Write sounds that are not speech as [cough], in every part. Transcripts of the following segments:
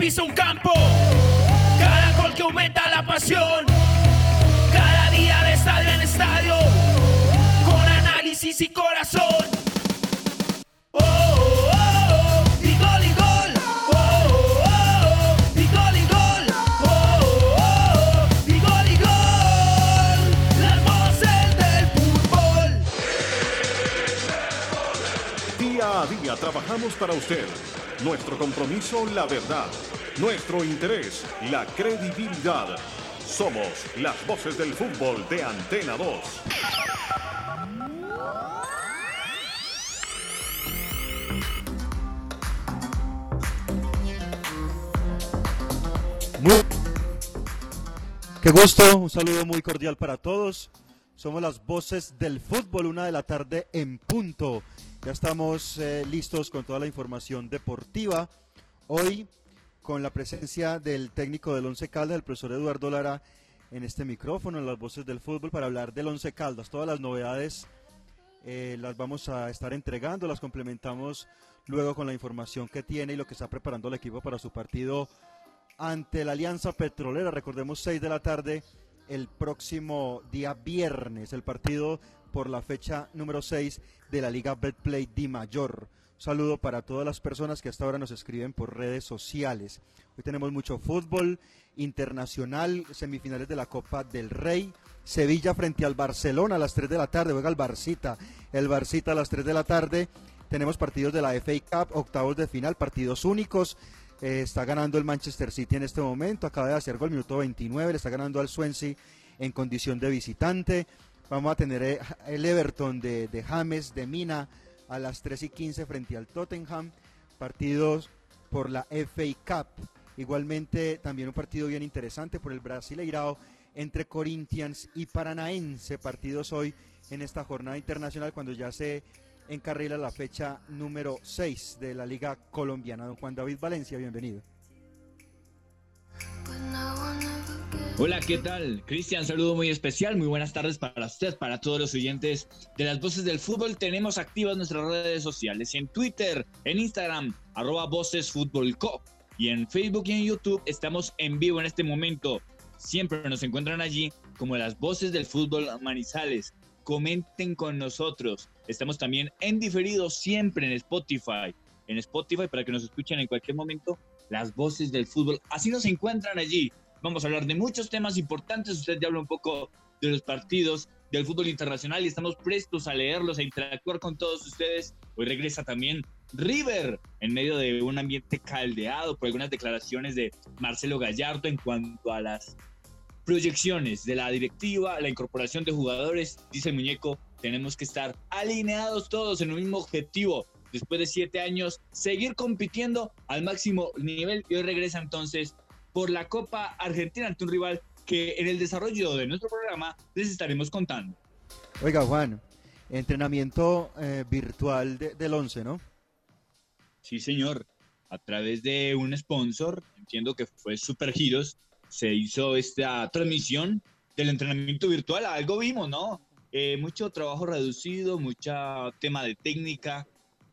Pisa un campo, cada gol que aumenta la pasión, cada día de estadio en estadio, con análisis y corazón. Oh, oh, oh, y gol gol. Oh, oh, oh, y gol. Oh, oh, oh, y gol y gol. Las voces del fútbol. Día a día trabajamos para usted. Nuestro compromiso, la verdad. Nuestro interés, la credibilidad. Somos las voces del fútbol de Antena 2. Muy... Qué gusto, un saludo muy cordial para todos. Somos las voces del fútbol, una de la tarde en punto. Ya estamos eh, listos con toda la información deportiva. Hoy con la presencia del técnico del Once Caldas, el profesor Eduardo Lara, en este micrófono, en las voces del fútbol, para hablar del Once Caldas. Todas las novedades eh, las vamos a estar entregando, las complementamos luego con la información que tiene y lo que está preparando el equipo para su partido ante la Alianza Petrolera. Recordemos 6 de la tarde el próximo día viernes, el partido por la fecha número 6 de la Liga Betplay Di Mayor. Saludo para todas las personas que hasta ahora nos escriben por redes sociales. Hoy tenemos mucho fútbol internacional, semifinales de la Copa del Rey. Sevilla frente al Barcelona a las 3 de la tarde, juega el Barcita. El Barcita a las 3 de la tarde. Tenemos partidos de la FA Cup, octavos de final, partidos únicos. Eh, está ganando el Manchester City en este momento, acaba de hacer gol, minuto 29, le está ganando al Swansea en condición de visitante. Vamos a tener eh, el Everton de, James, de Mina, a las 3 y 15 frente al Tottenham. Partidos por la FA Cup. Igualmente también un partido bien interesante por el Brasileirao entre Corinthians y Paranaense. Partidos hoy en esta jornada internacional cuando ya se encarrila la fecha número 6 de la Liga Colombiana. Don Juan David Valencia, bienvenido. Hola, ¿qué tal? Cristian, saludo muy especial, muy buenas tardes para usted, para todos los oyentes de las voces del fútbol. Tenemos activas nuestras redes sociales en Twitter, en Instagram, arroba Voces Fútbol Co. Y en Facebook y en YouTube estamos en vivo en este momento. Siempre nos encuentran allí como las voces del fútbol Manizales. Comenten con nosotros. Estamos también en diferido siempre en Spotify. En Spotify para que nos escuchen en cualquier momento las voces del fútbol. Así nos encuentran allí. Vamos a hablar de muchos temas importantes. Usted ya habló un poco de los partidos del fútbol internacional y estamos prestos a leerlos, a interactuar con todos ustedes. Hoy regresa también River en medio de un ambiente caldeado por algunas declaraciones de Marcelo Gallardo en cuanto a las proyecciones de la directiva, la incorporación de jugadores. Dice el muñeco, tenemos que estar alineados todos en un mismo objetivo. Después de siete años, seguir compitiendo al máximo nivel y hoy regresa entonces por la Copa Argentina ante un rival que en el desarrollo de nuestro programa les estaremos contando. Oiga, Juan, entrenamiento eh, virtual de, del 11, ¿no? Sí, señor. A través de un sponsor, entiendo que fue Super Giros, se hizo esta transmisión del entrenamiento virtual. Algo vimos, ¿no? Eh, mucho trabajo reducido, mucho tema de técnica,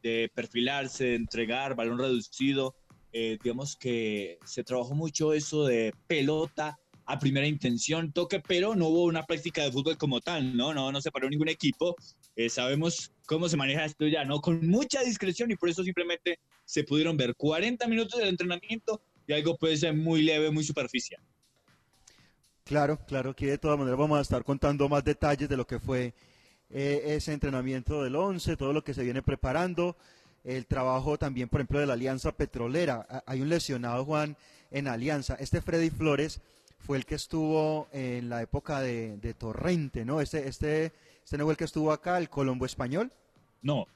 de perfilarse, de entregar, balón reducido eh, digamos que se trabajó mucho eso de pelota a primera intención, toque, pero no hubo una práctica de fútbol como tal, ¿no? No, no se paró ningún equipo. Eh, sabemos cómo se maneja esto ya, ¿no? Con mucha discreción y por eso simplemente se pudieron ver 40 minutos del entrenamiento y algo puede ser muy leve, muy superficial. Claro, claro, que de todas maneras vamos a estar contando más detalles de lo que fue eh, ese entrenamiento del 11, todo lo que se viene preparando. El trabajo también, por ejemplo, de la Alianza Petrolera. Hay un lesionado, Juan, en Alianza. Este Freddy Flores fue el que estuvo en la época de, Torrente, ¿no? Este, este, este no fue el que estuvo acá, el Colombo Español. No,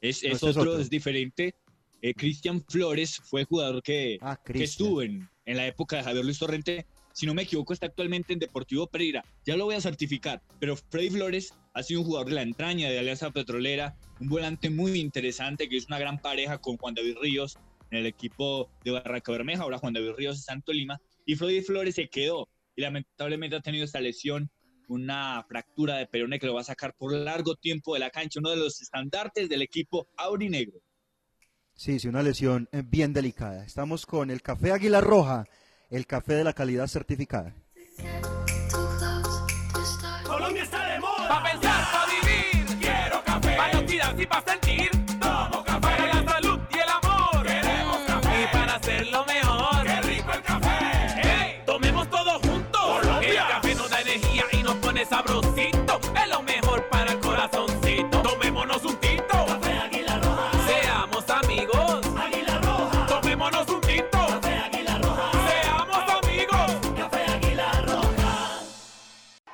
es, este otro, es diferente. Eh, Cristian Flores fue jugador que, ah, que estuvo en, en la época de Javier Luis Torrente si no me equivoco, está actualmente en Deportivo Pereira. Ya lo voy a certificar, pero Freddy Flores ha sido un jugador de la entraña de Alianza Petrolera, un volante muy interesante que es una gran pareja con Juan David Ríos en el equipo de Barranca Bermeja, ahora Juan David Ríos de Santo Lima, y Freddy Flores se quedó y lamentablemente ha tenido esta lesión, una fractura de perone que lo va a sacar por largo tiempo de la cancha, uno de los estandartes del equipo aurinegro. Sí, sí, una lesión bien delicada. Estamos con el Café Águila Roja el café de la calidad certificada. Colombia está de moda. Pa' pensar, pa' vivir. Quiero café. Pa' identidad y pa' sentir.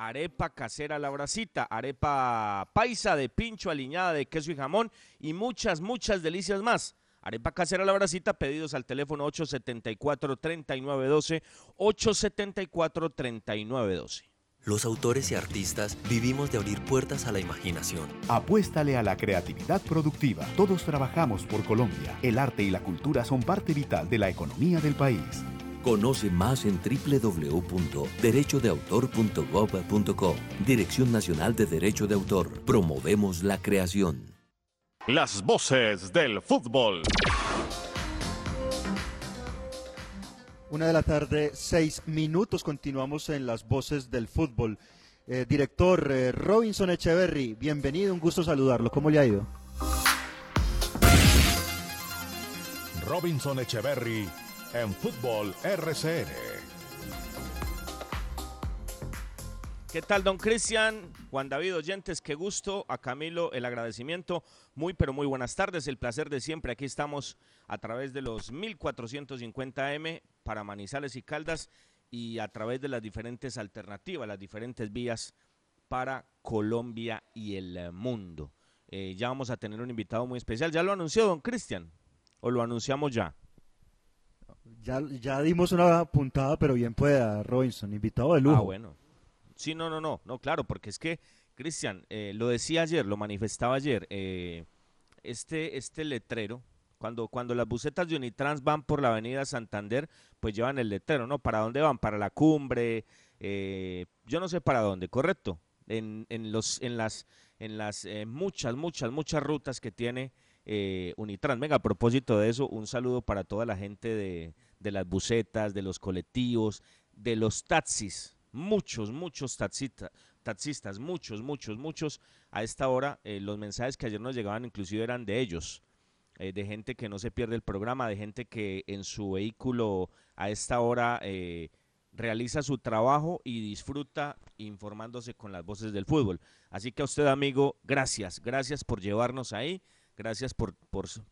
arepa casera la bracita, arepa paisa de pincho aliñada de queso y jamón y muchas, muchas delicias más. Arepa casera la bracita, pedidos al teléfono 874-3912, 874-3912. Los autores y artistas vivimos de abrir puertas a la imaginación. Apuéstale a la creatividad productiva. Todos trabajamos por Colombia. El arte y la cultura son parte vital de la economía del país. Conoce más en www.derechodeautor.gov.co. Dirección Nacional de Derecho de Autor. Promovemos la creación. Las voces del fútbol. Una de la tarde, seis minutos. Continuamos en las voces del fútbol. Eh, director eh, Robinson Echeverry, bienvenido, un gusto saludarlo. ¿Cómo le ha ido? Robinson Echeverry en Fútbol RCN. ¿Qué tal, don Cristian? Juan David Oyentes, qué gusto. A Camilo, el agradecimiento. Muy, pero muy buenas tardes. El placer de siempre. Aquí estamos a través de los 1450M para Manizales y Caldas y a través de las diferentes alternativas, las diferentes vías para Colombia y el mundo. Eh, ya vamos a tener un invitado muy especial. ¿Ya lo anunció don Cristian? ¿O lo anunciamos ya? Ya, ya dimos una puntada, pero bien pueda, Robinson, invitado de lujo. Ah, bueno. Sí, no, no, no, no, claro, porque es que, Cristian, eh, lo decía ayer, lo manifestaba ayer, eh, este, este letrero, cuando, cuando las busetas de Unitrans van por la avenida Santander, pues llevan el letrero, ¿no? ¿Para dónde van? Para la cumbre, eh, yo no sé para dónde, ¿correcto? En, en, los, en las, en las muchas, muchas, muchas rutas que tiene eh, Unitrans. Venga, a propósito de eso, un saludo para toda la gente de, las bucetas, de los colectivos, de los taxis. Muchos, muchos taxistas, taxistas muchos, muchos, muchos. A esta hora, eh, los mensajes que ayer nos llegaban inclusive eran de ellos. Eh, de gente que no se pierde el programa, de gente que en su vehículo a esta hora realiza su trabajo y disfruta informándose con las voces del fútbol. Así que a usted, amigo, gracias, gracias por llevarnos ahí, gracias por,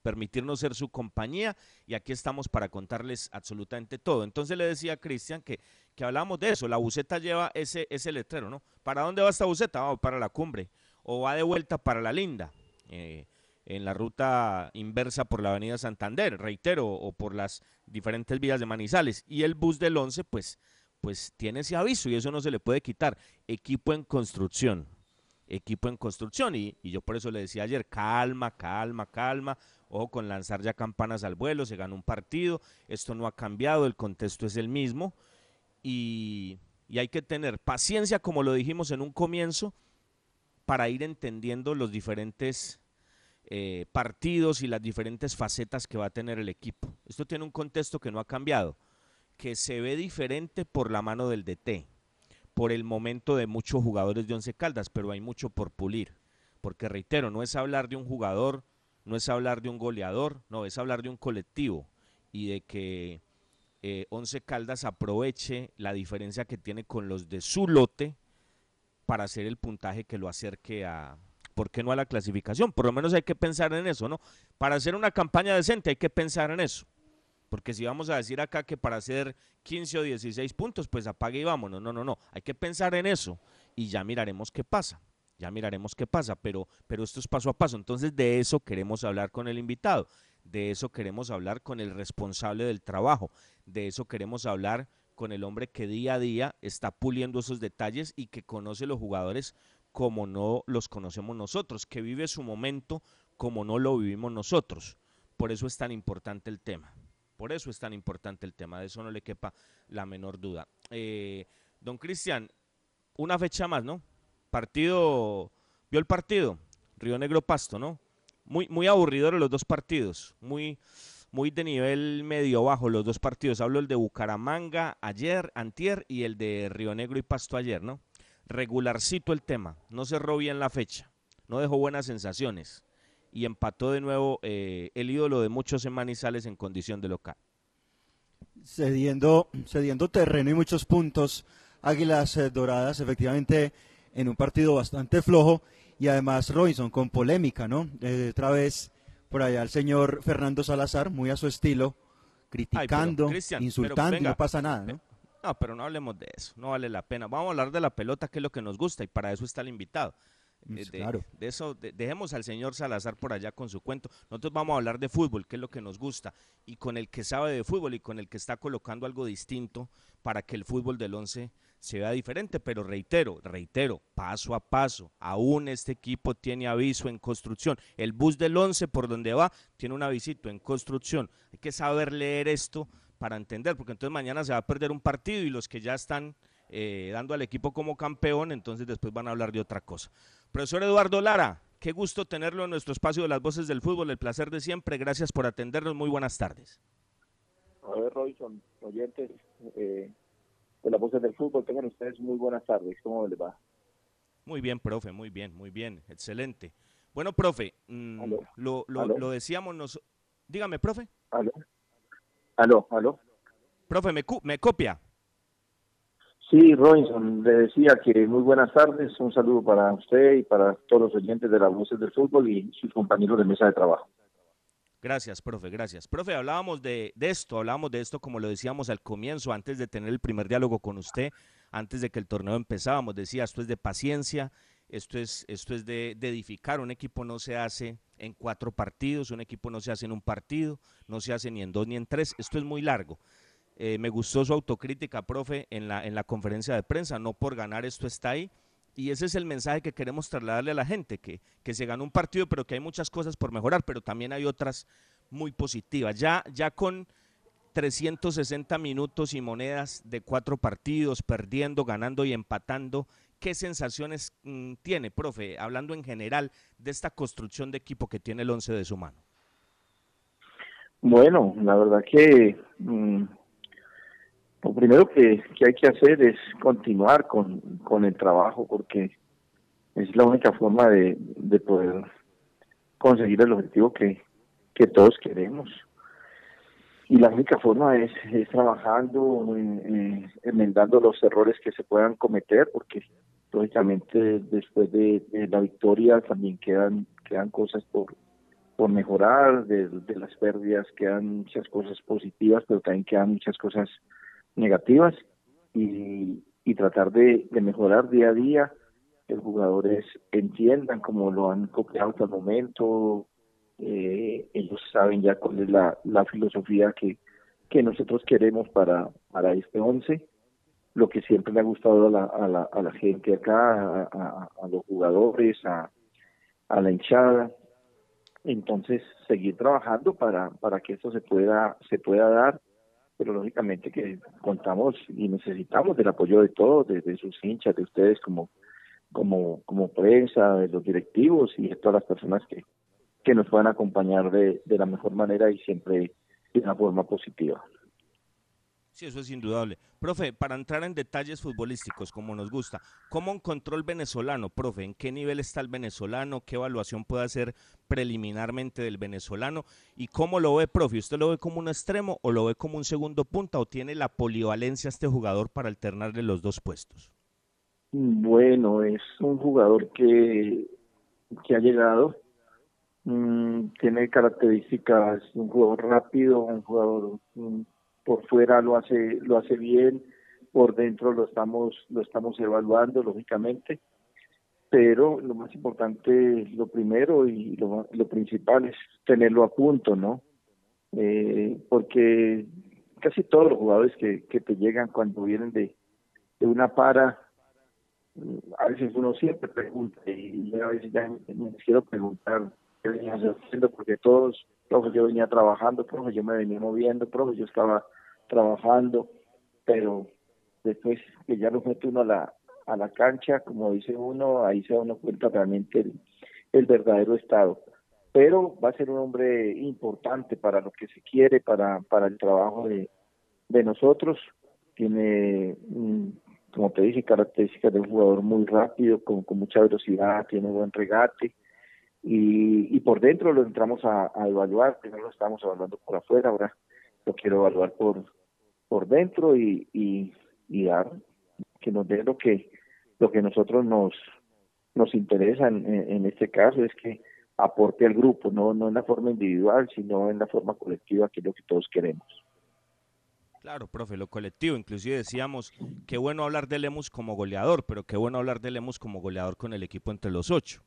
permitirnos ser su compañía y aquí estamos para contarles absolutamente todo. Entonces le decía a Cristian que, que hablamos de eso, la buceta lleva ese, ese letrero, ¿no? ¿Para dónde va esta buceta? Va para la cumbre o va de vuelta para la linda. Eh, en la ruta inversa por la avenida Santander, reitero, o por las diferentes vías de Manizales. Y el bus del 11, pues, pues tiene ese aviso y eso no se le puede quitar. Equipo en construcción, equipo en construcción. Y, yo por eso le decía ayer, calma, calma, calma. Ojo con lanzar ya campanas al vuelo, se ganó un partido, esto no ha cambiado, el contexto es el mismo. Y, y hay que tener paciencia, como lo dijimos en un comienzo, para ir entendiendo los diferentes eh, partidos y las diferentes facetas que va a tener el equipo. Esto tiene un contexto que no ha cambiado, que se ve diferente por la mano del DT, por el momento de muchos jugadores de Once Caldas, pero hay mucho por pulir. Porque reitero, no es hablar de un jugador, no es hablar de un goleador, no, es hablar de un colectivo y de que eh, Once Caldas aproveche la diferencia que tiene con los de su lote para hacer el puntaje que lo acerque a, ¿por qué no a la clasificación? Por lo menos hay que pensar en eso, ¿no? Para hacer una campaña decente hay que pensar en eso. Porque si vamos a decir acá que para hacer 15 o 16 puntos, pues apague y vámonos. No, no, no. Hay que pensar en eso y ya miraremos qué pasa. Ya miraremos qué pasa, pero, pero esto es paso a paso. Entonces de eso queremos hablar con el invitado. De eso queremos hablar con el responsable del trabajo. De eso queremos hablar con el hombre que día a día está puliendo esos detalles y que conoce los jugadores como no los conocemos nosotros, que vive su momento como no lo vivimos nosotros. Por eso es tan importante el tema. Por eso es tan importante el tema, de eso no le quepa la menor duda. Eh, don Cristian, una fecha más, ¿no? Partido, vio el partido, Río Negro Pasto, ¿no? Muy, muy aburrido los dos partidos, muy, muy de nivel medio bajo los dos partidos. Hablo el de Bucaramanga ayer, antier, y el de Río Negro y Pasto ayer, ¿no? regularcito el tema, no cerró bien la fecha, no dejó buenas sensaciones y empató de nuevo eh, el ídolo de muchos en Manizales en condición de local. Cediendo, cediendo terreno y muchos puntos, Águilas eh, Doradas, efectivamente en un partido bastante flojo y además Robinson con polémica, ¿no? Eh, otra vez por allá el señor Fernando Salazar, muy a su estilo, criticando, insultando, no pasa nada, ¿no? No, pero no hablemos de eso, no vale la pena. Vamos a hablar de la pelota, que es lo que nos gusta, y para eso está el invitado. Mm, Eh, de, claro. de eso, de- dejemos al señor Salazar por allá con su cuento. Nosotros vamos a hablar de fútbol, que es lo que nos gusta, y con el que sabe de fútbol y con el que está colocando algo distinto para que el fútbol del once se vea diferente. Pero reitero, reitero, paso a paso, aún este equipo tiene aviso en construcción. El bus del once por donde va tiene un avisito en construcción. Hay que saber leer esto para entender, porque entonces mañana se va a perder un partido y los que ya están eh, dando al equipo como campeón, entonces después van a hablar de otra cosa. Profesor Eduardo Lara, qué gusto tenerlo en nuestro espacio de las voces del fútbol, el placer de siempre, gracias por atendernos, muy buenas tardes. A ver, Robinson, oyentes eh, de las voces del fútbol, tengan ustedes muy buenas tardes. ¿Cómo les va? Muy bien, profe, muy bien, muy bien, excelente. Bueno, profe, mm, Aló. lo, lo- Aló. lo decíamos, nos... dígame, profe. Aló, aló, aló. Profe, me copia. Sí, Robinson, le decía que muy buenas tardes. Un saludo para usted y para todos los oyentes de las voces del fútbol y sus compañeros de mesa de trabajo. Gracias, profe, gracias. Profe, hablábamos de, de esto, hablábamos de esto como lo decíamos al comienzo, antes de tener el primer diálogo con usted, antes de que el torneo empezábamos, decía, esto es de paciencia, esto es, esto es de, de edificar, un equipo no se hace en cuatro partidos, un equipo no se hace en un partido, no se hace ni en dos ni en tres, esto es muy largo. Eh, me gustó su autocrítica, profe, en la, en la conferencia de prensa, no por ganar esto está ahí, y ese es el mensaje que queremos trasladarle a la gente, que, que se ganó un partido, pero que hay muchas cosas por mejorar, pero también hay otras muy positivas. Ya, ya con 360 minutos y monedas de cuatro partidos, perdiendo, ganando y empatando, ¿qué sensaciones mm, tiene, profe, hablando en general de esta construcción de equipo que tiene el 11 de su mano? Bueno, la verdad que mm, lo primero que, que hay que hacer es continuar con, con el trabajo porque es la única forma de, de poder conseguir el objetivo que, que todos queremos. y la única forma es, es trabajando, eh, enmendando los errores que se puedan cometer, porque lógicamente después de, la victoria también quedan quedan cosas por por mejorar, de, las pérdidas quedan muchas cosas positivas, pero también quedan muchas cosas negativas y, y tratar de, de mejorar día a día, que los jugadores entiendan como lo han copiado hasta el momento, eh, ellos saben ya cuál es la, la filosofía que, que nosotros queremos para, para este once, lo que siempre le ha gustado a la, a la, a la gente acá, a, a, los jugadores, a, a la hinchada. Entonces, seguir trabajando para, para que esto se pueda, se pueda dar, pero lógicamente que contamos y necesitamos del apoyo de todos, de, sus hinchas, de ustedes como, como, como prensa, de los directivos y de todas las personas que, que nos puedan acompañar de, de la mejor manera y siempre de una forma positiva. Sí, eso es indudable. Profe, para entrar en detalles futbolísticos, como nos gusta, ¿cómo encontró el venezolano, profe? ¿En qué nivel está el venezolano? ¿Qué evaluación puede hacer preliminarmente del venezolano? ¿Y cómo lo ve, profe? ¿Usted lo ve como un extremo o lo ve como un segundo punta o tiene la polivalencia este jugador para alternarle los dos puestos? Bueno, es un jugador que, que ha llegado, Mm, tiene características un jugador rápido, un jugador por fuera lo hace lo hace bien, por dentro lo estamos lo estamos evaluando lógicamente, pero lo más importante, lo primero y lo, lo principal es tenerlo a punto, ¿no? Eh, porque casi todos los jugadores que, que te llegan cuando vienen de, de una para, a veces uno siempre pregunta y a veces ya me quiero preguntar que venía haciendo, porque todos, profe, yo venía trabajando, profe, yo me venía moviendo, profe, yo estaba trabajando, pero después que ya lo mete uno a la, a la cancha, como dice uno, ahí se da uno cuenta realmente el, verdadero estado. Pero va a ser un hombre importante para lo que se quiere, para, para el trabajo de, de nosotros. Tiene, como te dije, características de un jugador muy rápido, con, con mucha velocidad, tiene buen regate, y, y por dentro lo entramos a, evaluar, primero lo estamos evaluando por afuera, ahora lo quiero evaluar por, por dentro y, y, y dar que nos dé lo que lo que nosotros nos nos interesa en, en, este caso es que aporte al grupo, no, no en la forma individual, sino en la forma colectiva, que es lo que todos queremos. Claro, profe, lo colectivo. Inclusive decíamos, qué bueno hablar de Lemus como goleador, pero qué bueno hablar de Lemus como goleador con el equipo entre los ocho.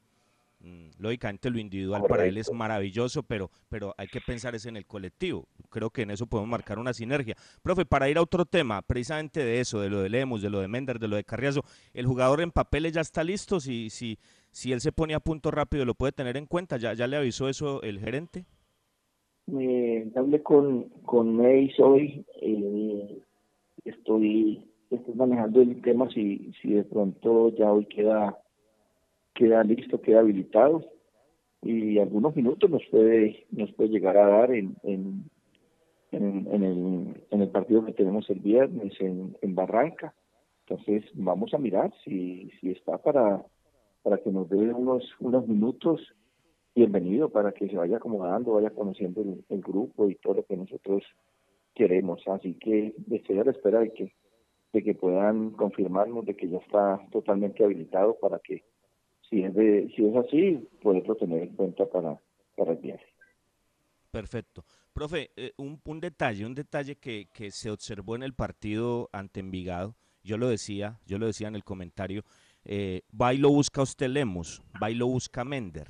Lógicamente lo individual para él es maravilloso, pero, pero hay que pensar es en el colectivo. Creo que en eso podemos marcar una sinergia. Profe, para ir a otro tema, precisamente de eso, de lo de Lemus, de lo de Mender, de lo de Carriazo, ¿el jugador en papeles ya está listo? Si, si, si él se pone a punto rápido, ¿lo puede tener en cuenta? ¿Ya, ya le avisó eso el gerente? Eh, hablé con, con hoy, eh, estoy, estoy manejando el tema si, si de pronto ya hoy queda queda listo, queda habilitado y algunos minutos nos puede nos puede llegar a dar en, en, en, el, el partido que tenemos el viernes en, Barranca. Entonces vamos a mirar si, si está para, para que nos dé unos, unos minutos. Bienvenido para que se vaya acomodando, vaya conociendo el, grupo y todo lo que nosotros queremos. Así que estoy a la espera de que, de que puedan confirmarnos de que ya está totalmente habilitado para que si es, de, si es así, tener en cuenta para, para el viaje. Perfecto. Profe, eh, un, un, detalle, un detalle que, que, se observó en el partido ante Envigado, yo lo decía, yo lo decía en el comentario, eh, busca usted Lemos, va busca Mender,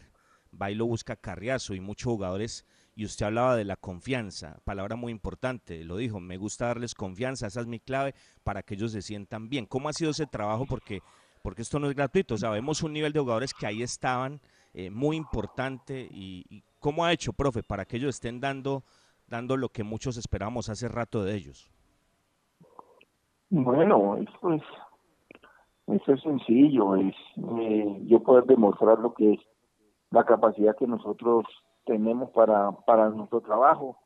va y lo busca Carriazo y muchos jugadores, y usted hablaba de la confianza, palabra muy importante, lo dijo, me gusta darles confianza, esa es mi clave para que ellos se sientan bien. ¿Cómo ha sido ese trabajo? Porque porque esto no es gratuito. Sabemos un nivel de jugadores que ahí estaban eh, muy importante y, cómo ha hecho, profe, para que ellos estén dando, dando lo que muchos esperamos hace rato de ellos. Bueno, es, es sencillo, es eh, yo poder demostrar lo que es la capacidad que nosotros tenemos para, para nuestro trabajo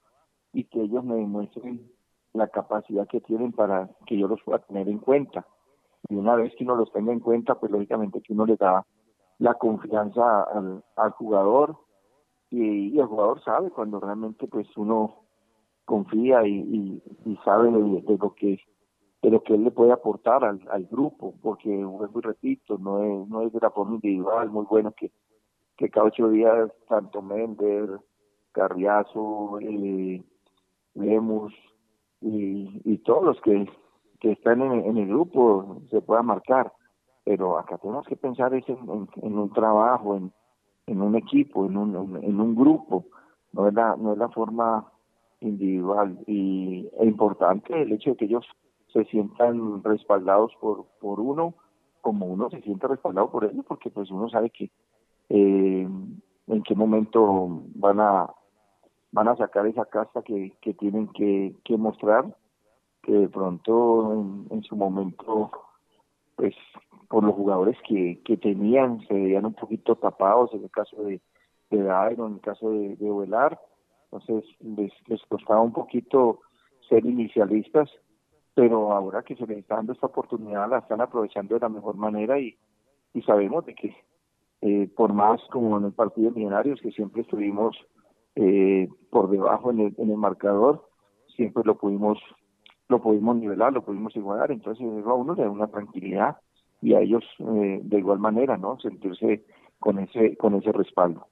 y que ellos me demuestren la capacidad que tienen para que yo los pueda tener en cuenta y una vez que uno los tenga en cuenta, pues lógicamente que uno le da la confianza al, jugador y, el jugador sabe cuando realmente pues uno confía y, y, sabe de, lo que de lo que él le puede aportar al, al grupo, porque vuelvo y repito, no es, no es de la forma individual, muy bueno que, que cada ocho días tanto Mender, Carriazo, eh, y, y todos los que, que están en, el grupo se puedan marcar, pero acá tenemos que pensar en, en, un trabajo, en, en un equipo, en un, en un grupo, no es la, no es la forma individual. Y es importante el hecho de que ellos se sientan respaldados por, por uno, como uno se siente respaldado por ellos, porque pues uno sabe que eh, en qué momento van a van a sacar esa casta que, que tienen que, que mostrar, que de pronto en, su momento, pues por los jugadores que, que tenían, se veían un poquito tapados, en el caso de, de en el caso de, de Ovelar, entonces les, les costaba un poquito ser inicialistas, pero ahora que se les está dando esta oportunidad la están aprovechando de la mejor manera y, y sabemos de que eh, por más como en el partido de Millonarios que siempre estuvimos eh, por debajo en el, en el marcador, siempre lo pudimos lo pudimos nivelar, lo pudimos igualar, entonces a uno le da una tranquilidad y a ellos eh, de igual manera, ¿no? Sentirse con ese con ese respaldo.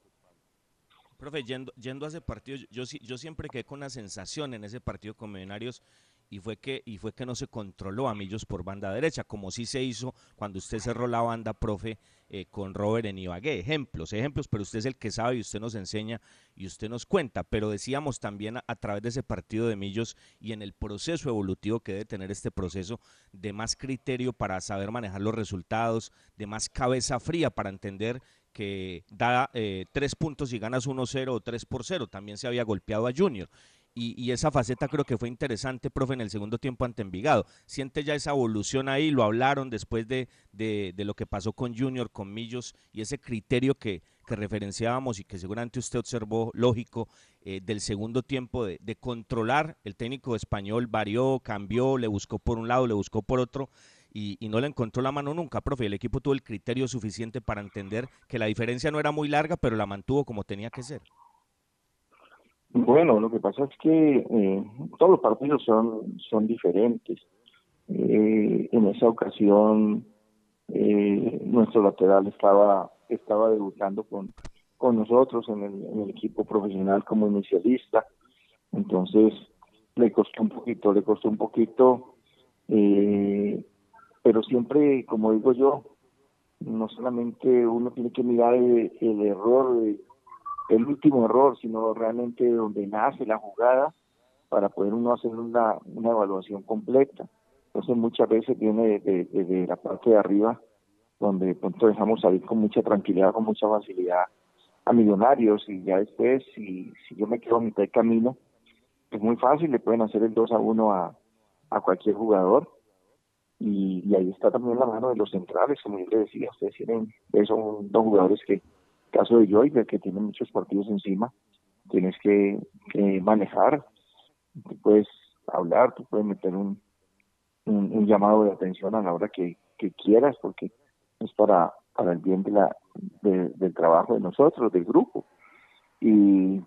Profe, yendo, yendo a ese partido, yo, yo siempre quedé con la sensación en ese partido con Millonarios y fue que y fue que no se controló a Millos por banda derecha, como sí se hizo cuando usted cerró la banda, profe, eh, con Robert en Ibagué. Ejemplos, ejemplos, pero usted es el que sabe y usted nos enseña y usted nos cuenta. Pero decíamos también a, través de ese partido de Millos y en el proceso evolutivo que debe tener este proceso de más criterio para saber manejar los resultados, de más cabeza fría para entender que da eh, tres puntos y ganas 1-0 o 3 por 0. También se había golpeado a Junior y, esa faceta creo que fue interesante, profe, en el segundo tiempo ante Envigado. ¿Siente ya esa evolución ahí? Lo hablaron después de, de, lo que pasó con Junior, con Millos, y ese criterio que, que referenciábamos y que seguramente usted observó lógico eh, del segundo tiempo de, de, controlar. El técnico español varió, cambió, le buscó por un lado, le buscó por otro. Y, y, no le encontró la mano nunca, profe. El equipo tuvo el criterio suficiente para entender que la diferencia no era muy larga, pero la mantuvo como tenía que ser. Bueno, lo que pasa es que eh, todos los partidos son, son diferentes. Eh, en esa ocasión, eh, nuestro lateral estaba, estaba debutando con, con nosotros en el, equipo profesional como inicialista. Entonces, le costó un poquito, le costó un poquito, pero siempre, como digo yo, no solamente uno tiene que mirar el, el error de el último error, sino realmente donde nace la jugada para poder uno hacer una, una evaluación completa. Entonces muchas veces viene de, la parte de arriba, donde de pronto dejamos salir con mucha tranquilidad, con mucha facilidad a millonarios y ya después, si, si yo me quedo a mitad de camino, es muy fácil, le pueden hacer el 2 a 1 a, a cualquier jugador. Y, y, ahí está también la mano de los centrales, como yo le decía, ustedes tienen, son dos jugadores que caso de Joy, que tiene muchos partidos encima, tienes que, manejar, tú puedes hablar, tú puedes meter un, un, llamado de atención a la hora que, quieras, porque es para, para el bien de la, del trabajo de nosotros, del grupo. Y,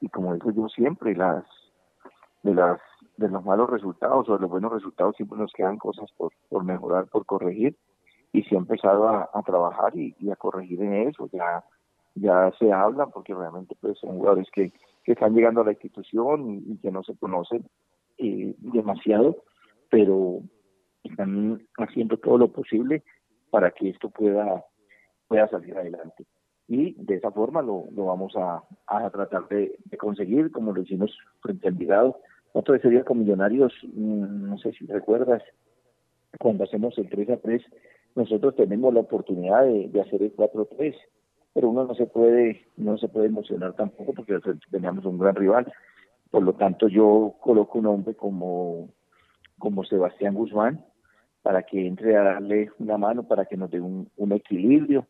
y como digo yo siempre, las de las de los malos resultados o de los buenos resultados siempre nos quedan cosas por, por mejorar, por corregir y se ha empezado a, trabajar y, a corregir en eso. Ya, ya se habla porque realmente pues son jugadores que, que están llegando a la institución y, que no se conocen eh, demasiado, pero están haciendo todo lo posible para que esto pueda, pueda salir adelante. Y de esa forma lo, lo vamos a, a tratar de, conseguir, como lo hicimos frente al Vigado. Otro ese día con Millonarios, mm, no sé si recuerdas, cuando hacemos el 3 a 3, nosotros tenemos la oportunidad de, hacer el 4-3, pero uno no se puede no se puede emocionar tampoco porque teníamos un gran rival. Por lo tanto, yo coloco un hombre como, como Sebastián Guzmán para que entre a darle una mano, para que nos dé un, equilibrio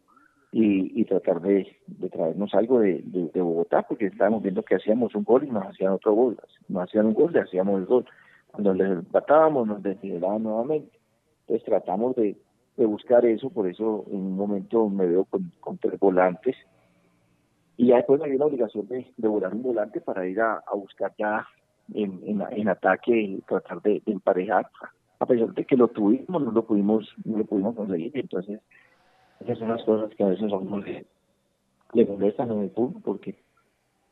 y, tratar de, traernos algo de, Bogotá, porque estábamos viendo que hacíamos un gol y nos hacían otro gol. Nos hacían un gol, le hacíamos el gol. Cuando les empatábamos, nos desnivelaban nuevamente. Entonces tratamos de, de buscar eso, por eso en un momento me veo con, tres volantes. Y ya después hay una obligación de, de volar un volante para ir a, buscar ya en, en, en ataque tratar de, emparejar. A pesar de que lo tuvimos, no lo pudimos, no lo pudimos conseguir. Entonces, esas son las cosas que a veces a uno le, le molestan en el fútbol porque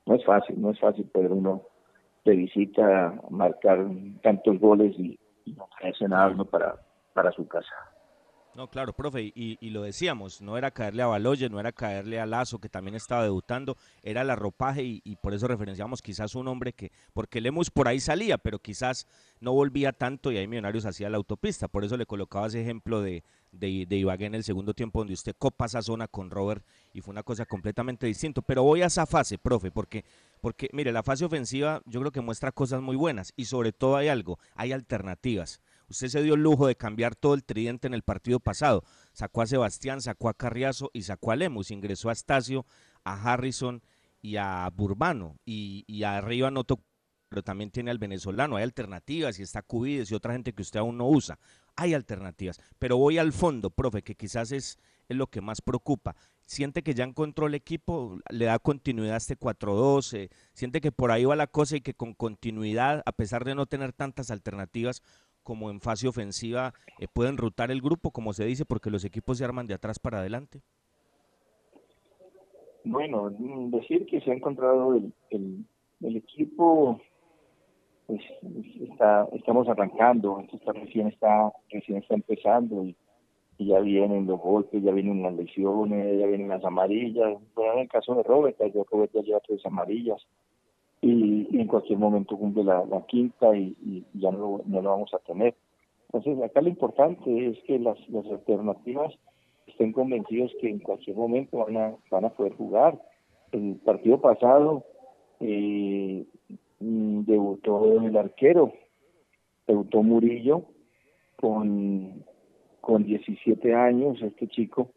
no es fácil, no es fácil poder uno de visita marcar tantos goles y, y no traerse nada uno para, para su casa. No, claro, profe, y, lo decíamos, no era caerle a Baloye, no era caerle a Lazo, que también estaba debutando, era la ropaje y, por eso referenciamos quizás un hombre que, porque Lemus por ahí salía, pero quizás no volvía tanto y ahí Millonarios hacía la autopista, por eso le colocaba ese ejemplo de, de, de Ibagué en el segundo tiempo donde usted copa esa zona con Robert y fue una cosa completamente distinta. Pero voy a esa fase, profe, porque, porque mire, la fase ofensiva yo creo que muestra cosas muy buenas y sobre todo hay algo, hay alternativas. Usted se dio el lujo de cambiar todo el tridente en el partido pasado. Sacó a Sebastián, sacó a Carriazo y sacó a Lemus. Ingresó a Estacio, a Harrison y a Burbano. Y, arriba no tocó, pero también tiene al venezolano. Hay alternativas y está Cubides y otra gente que usted aún no usa. Hay alternativas. Pero voy al fondo, profe, que quizás es, es lo que más preocupa. Siente que ya encontró el equipo, le da continuidad a este 4-2, eh, siente que por ahí va la cosa y que con continuidad, a pesar de no tener tantas alternativas, como en fase ofensiva eh, pueden rutar el grupo, como se dice, porque los equipos se arman de atrás para adelante? Bueno, decir que se ha encontrado el, el, el equipo, pues está, estamos arrancando, esto recién está, recién está empezando y, y, ya vienen los golpes, ya vienen las lesiones, ya vienen las amarillas. Bueno, en el caso de Robert, Robert ya lleva tres amarillas y, en cualquier momento cumple la, quinta y, ya no lo, no lo vamos a tener. Entonces, acá lo importante es que las, alternativas estén convencidos que en cualquier momento van a, van a poder jugar. El partido pasado eh, debutó el arquero, debutó Murillo con, con 17 años, este chico,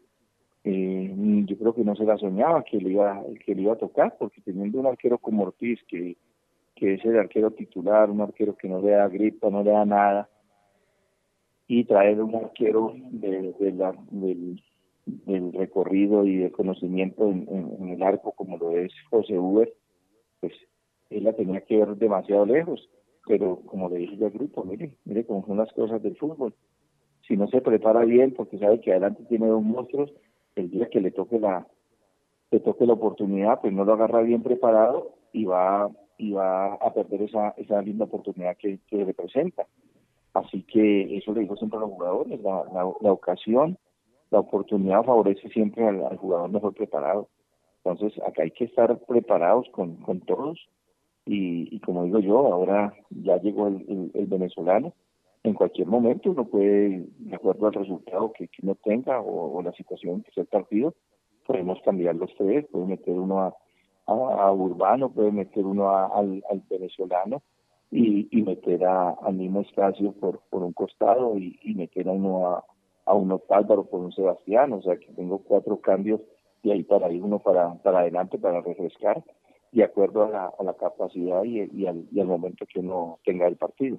eh, yo creo que no se la soñaba que le iba que le iba a tocar porque teniendo un arquero como Ortiz que, que es el arquero titular un arquero que no le da gripa no le da nada y traer un arquero del, del, recorrido y de conocimiento en, en, el arco como lo es José Uber pues él la tenía que ver demasiado lejos. Pero como le dije al grupo mire mire cómo son las cosas del fútbol. Si no se prepara bien porque sabe que adelante tiene dos monstruos el día que le toque la le toque la oportunidad, pues no lo agarra bien preparado y va y va a perder esa esa linda oportunidad que, que representa. Así que eso le digo siempre a los jugadores, la, la, ocasión, la oportunidad favorece siempre al, al, jugador mejor preparado. Entonces acá hay que estar preparados con, con todos y, y como digo yo, ahora ya llegó el, el, el venezolano, en cualquier momento uno puede, de acuerdo al resultado que, uno tenga o, la situación que sea el partido, podemos cambiar los tres, puede meter uno a, a, Urbano, puede meter uno a, al, venezolano y, y meter a, al mismo espacio por, por un costado y, y meter a uno a, a uno Álvaro por un Sebastián, o sea que tengo cuatro cambios y ahí para ir uno para, para adelante para refrescar de acuerdo a la, a la capacidad y, y al momento que uno tenga el partido.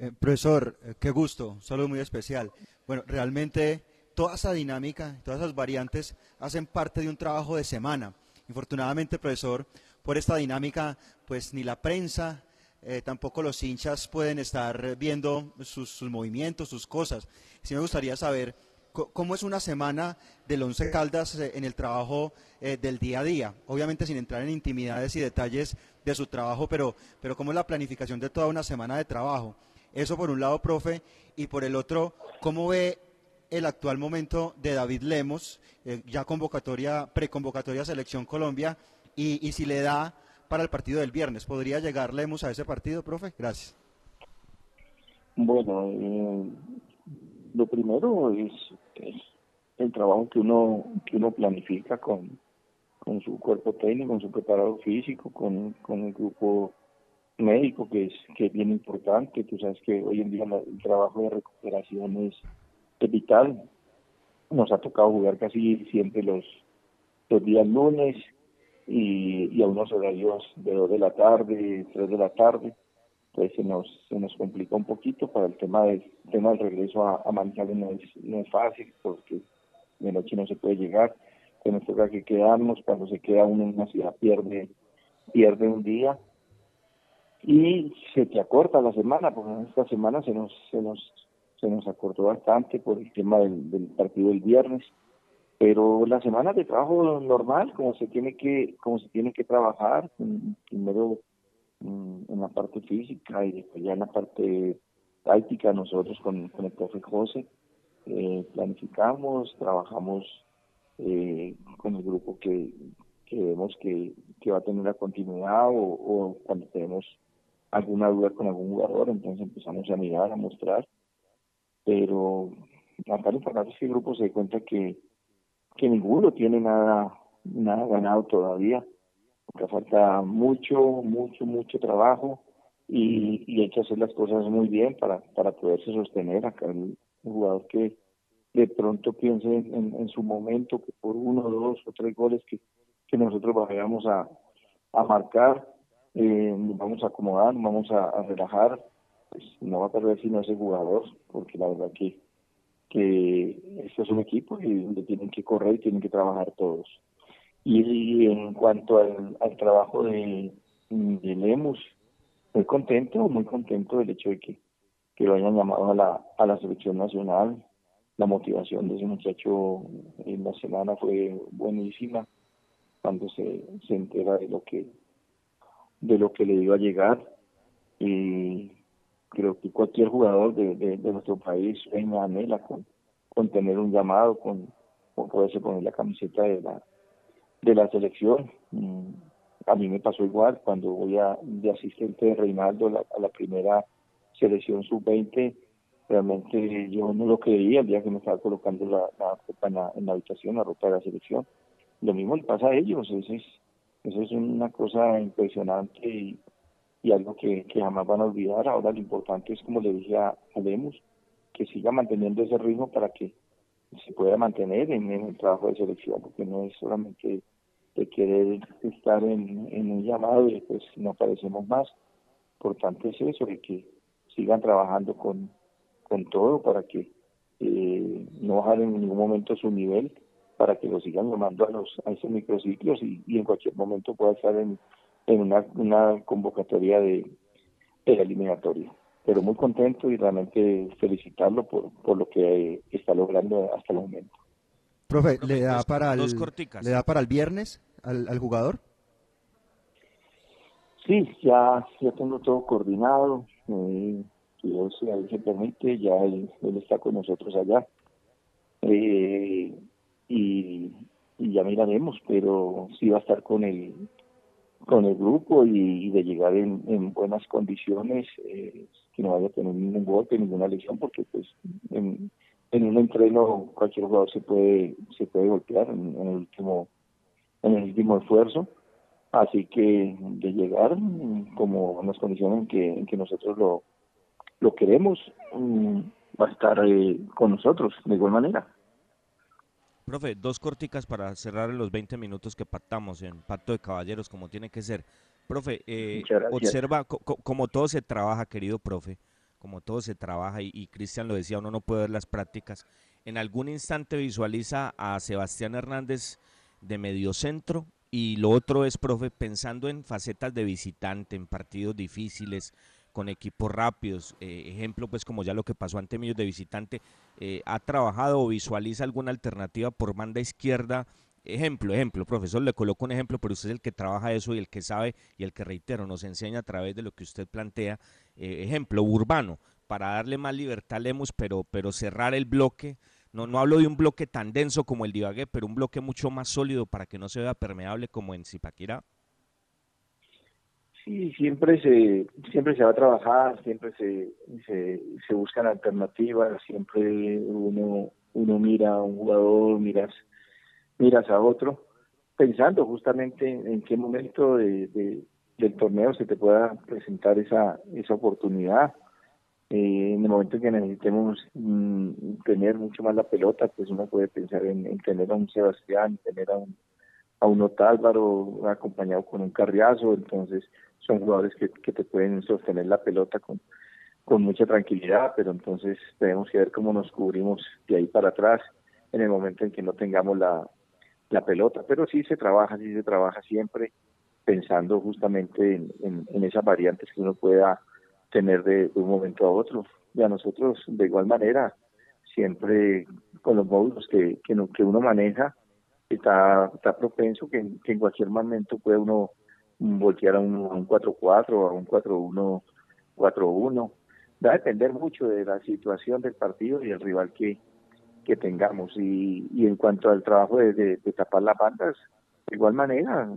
Eh, profesor, eh, qué gusto, un saludo muy especial. Bueno, realmente toda esa dinámica, todas esas variantes hacen parte de un trabajo de semana. Infortunadamente, profesor, por esta dinámica, pues ni la prensa, eh, tampoco los hinchas pueden estar viendo sus, movimientos, sus cosas. Sí me gustaría saber cómo es una semana del Once Caldas eh, en el trabajo del día a día. Obviamente sin entrar en intimidades y detalles de su trabajo, pero, pero cómo es la planificación de toda una semana de trabajo. Eso por un lado, profe, y por el otro, ¿cómo ve el actual momento de David Lemos, eh, ya convocatoria, preconvocatoria Selección Colombia, y, y, si le da para el partido del viernes? ¿Podría llegar Lemos a ese partido, profe? Gracias. Bueno, eh, lo primero es, es, el trabajo que uno que uno planifica con, con su cuerpo técnico, con su preparador físico, con, con el grupo médico que es que es bien importante tú sabes que hoy en día el trabajo de recuperación es, vital. Nos ha tocado jugar casi siempre los los días lunes y, y a unos horarios de dos de la tarde tres de la tarde. Pues se nos se nos complica un poquito para el tema del tema del regreso a, a no es no es fácil porque de noche no se puede llegar. Que nos toca que quedarnos cuando se queda uno en una ciudad pierde pierde un día y se te acorta la semana, porque esta semana se nos, se nos, se nos acortó bastante por el tema del, partido del viernes, pero la semana de trabajo normal, como se tiene que, como se tiene que trabajar, primero mm, en la parte física y después ya en la parte táctica, nosotros con, con el profe José, eh, planificamos, trabajamos eh, con el grupo que, que vemos que, que, va a tener la continuidad o, cuando tenemos alguna duda con algún jugador, entonces empezamos a mirar, a mostrar, pero acá lo importante es el grupo se dé cuenta que, que ninguno tiene nada, nada ganado todavía, porque falta mucho, mucho, mucho trabajo y, y hay que hacer las cosas muy bien para, para poderse sostener. Acá el, jugador que de pronto piense en, en, su momento que por uno, dos o tres goles que, que nosotros vayamos a, a marcar, eh, vamos a acomodar, vamos a, relajar, pues no va a perder sino ese jugador, porque la verdad que, que esto es un equipo y donde tienen que correr y tienen que trabajar todos. Y, en cuanto al, al trabajo de, de Lemus, muy contento, muy contento del hecho de que, que lo hayan llamado a la, a la selección nacional. La motivación de ese muchacho en la semana fue buenísima cuando se, se entera de lo que de lo que le iba a llegar y creo que cualquier jugador de, de, nuestro país sueña, anhela con, con tener un llamado, con, con poderse poner la camiseta de la de la selección. Mm, a mí me pasó igual cuando voy a, de asistente de Reinaldo a la primera selección sub-20, realmente yo no lo creía el día que me estaba colocando la, ropa en la, la, habitación, la ropa de la selección. Lo mismo le pasa a ellos, eso es, eso es una cosa impresionante y, algo que, jamás van a olvidar. Ahora lo importante es, como le dije a, a Lemus, que siga manteniendo ese ritmo para que se pueda mantener en, el trabajo de selección, porque no es solamente de querer estar en, un llamado y después no aparecemos más. Importante es eso, de que sigan trabajando con, con todo para que eh, no bajen en ningún momento su nivel, para que lo sigan llamando a, los, a esos microciclos y, y en cualquier momento pueda estar en, en una, una convocatoria de, de la eliminatoria. Pero muy contento y realmente felicitarlo por, por lo que está logrando hasta el momento. Profe, ¿le da para el, ¿le da para el viernes al, al jugador? Sí, ya, ya tengo todo coordinado. Eh, Dios, si él se permite, ya él, él, está con nosotros allá. Eh, y, y, ya miraremos, pero sí va a estar con el con el grupo y, de llegar en, en, buenas condiciones, eh, que no vaya a tener ningún golpe, ninguna lesión, porque pues en, en un entreno cualquier jugador se puede se puede golpear en, en el último en el último esfuerzo. Así que de llegar como en las condiciones en que, en que nosotros lo, lo queremos um, va a estar eh, con nosotros de igual manera Profe, dos corticas para cerrar los 20 minutos que pactamos en Pacto de Caballeros, como tiene que ser. Profe, eh, observa cómo todo se trabaja, querido profe, como todo se trabaja, y, y Cristian lo decía, uno no puede ver las prácticas. En algún instante visualiza a Sebastián Hernández de mediocentro y lo otro es, profe, pensando en facetas de visitante, en partidos difíciles, con equipos rápidos, eh, ejemplo, pues como ya lo que pasó ante Millos de visitante, eh, ¿ha trabajado o visualiza alguna alternativa por banda izquierda? Ejemplo, ejemplo, profesor, le coloco un ejemplo, pero usted es el que trabaja eso y el que sabe y el que, reitero, nos enseña a través de lo que usted plantea. Eh, ejemplo, urbano, para darle más libertad a Lemus, pero, pero cerrar el bloque no, no hablo de un bloque tan denso como el de Ibagué, pero un bloque mucho más sólido para que no se vea permeable como en Zipaquirá. Sí, siempre se siempre se va a trabajar, siempre se, se, se buscan alternativas, siempre uno uno mira a un jugador, miras miras a otro, pensando justamente en qué momento de, de, del torneo se te pueda presentar esa esa oportunidad. Eh, en el momento en que necesitemos mm, tener mucho más la pelota, pues uno puede pensar en, tener a un Sebastián, tener a un, a un Otálvaro acompañado con un Carriazo, entonces son jugadores que, que te pueden sostener la pelota con, con mucha tranquilidad, pero entonces tenemos que ver cómo nos cubrimos de ahí para atrás en el momento en que no tengamos la, la pelota, pero sí se trabaja, sí se trabaja siempre pensando justamente en, en, esas variantes que uno pueda tener de, un momento a otro. Y a nosotros, de igual manera, siempre con los módulos que, que, que uno maneja, está, está propenso que, en cualquier momento puede uno voltear a un, un 4-4, a un 4-1, 4-1. Va a depender mucho de la situación del partido y el rival que, que tengamos. Y, y en cuanto al trabajo de, de, tapar las bandas, de igual manera,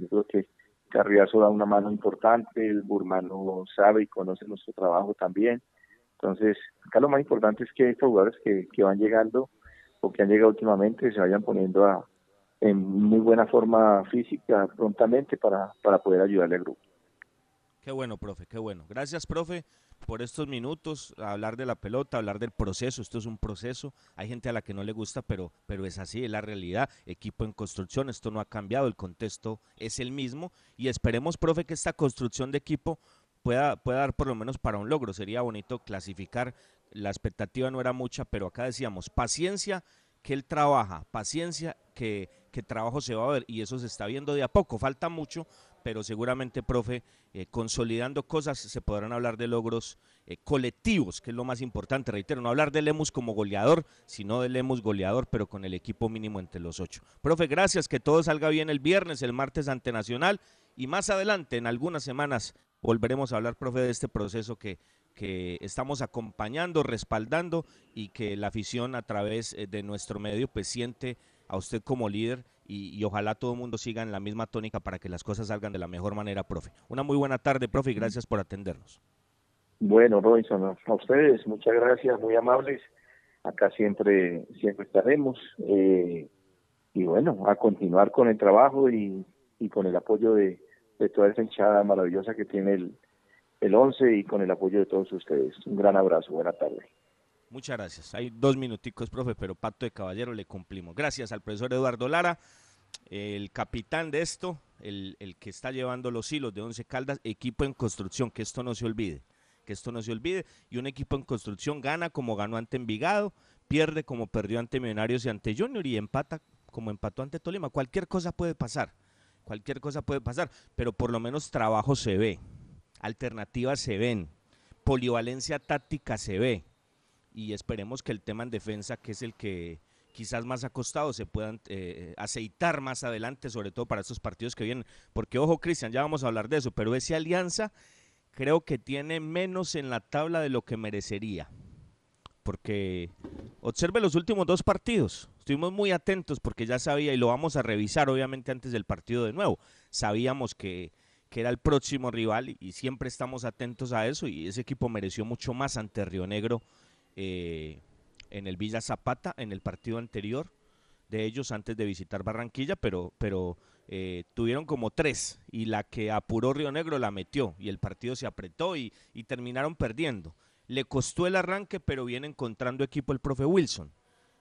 yo creo que Carriazo da una mano importante, el Burmano sabe y conoce nuestro trabajo también. Entonces, acá lo más importante es que estos jugadores que, que van llegando o que han llegado últimamente se vayan poniendo a, en muy buena forma física prontamente para, para poder ayudarle al grupo. Qué bueno, profe, qué bueno. Gracias, profe, por estos minutos, hablar de la pelota, hablar del proceso. Esto es un proceso. Hay gente a la que no le gusta, pero, pero es así, es la realidad. Equipo en construcción, esto no ha cambiado, el contexto es el mismo. Y esperemos, profe, que esta construcción de equipo pueda, pueda dar por lo menos para un logro. Sería bonito clasificar. La expectativa no era mucha, pero acá decíamos, paciencia que él trabaja, paciencia que, que trabajo se va a ver y eso se está viendo de a poco. Falta mucho, pero seguramente, profe, eh, consolidando cosas se podrán hablar de logros eh, colectivos, que es lo más importante. Reitero, no hablar de Lemus como goleador, sino de Lemus goleador, pero con el equipo mínimo entre los ocho. Profe, gracias, que todo salga bien el viernes, el martes ante Nacional y más adelante, en algunas semanas, volveremos a hablar, profe, de este proceso que, que estamos acompañando, respaldando y que la afición a través eh, de nuestro medio pues siente a usted como líder y, ojalá todo el mundo siga en la misma tónica para que las cosas salgan de la mejor manera, profe. Una muy buena tarde, profe, y gracias por atendernos. Bueno, Robinson, a ustedes muchas gracias, muy amables. Acá siempre, siempre estaremos. Eh, y bueno, a continuar con el trabajo y, con el apoyo de, toda esa hinchada maravillosa que tiene el, el 11 y con el apoyo de todos ustedes. Un gran abrazo, buena tarde. Muchas gracias. Hay dos minuticos, profe, pero pacto de caballero le cumplimos. Gracias al profesor Eduardo Lara, el capitán de esto, el, que está llevando los hilos de Once Caldas, equipo en construcción, que esto no se olvide, que esto no se olvide. Y un equipo en construcción gana como ganó ante Envigado, pierde como perdió ante Millonarios y ante Junior y empata como empató ante Tolima. Cualquier cosa puede pasar, cualquier cosa puede pasar, pero por lo menos trabajo se ve, alternativas se ven, polivalencia táctica se ve y esperemos que el tema en defensa, que es el que quizás más ha costado, se puedan eh, aceitar más adelante, sobre todo para estos partidos que vienen. Porque, ojo, Cristian, ya vamos a hablar de eso, pero ese Alianza creo que tiene menos en la tabla de lo que merecería. Porque observe los últimos dos partidos. Estuvimos muy atentos porque ya sabía, y lo vamos a revisar obviamente antes del partido de nuevo. Sabíamos que, que era el próximo rival y siempre estamos atentos a eso y ese equipo mereció mucho más ante Río Negro eh, en el Villa Zapata en el partido anterior de ellos antes de visitar Barranquilla, pero, pero eh, tuvieron como tres y la que apuró Río Negro la metió y el partido se apretó y, y terminaron perdiendo. Le costó el arranque, pero viene encontrando equipo el profe Wilson.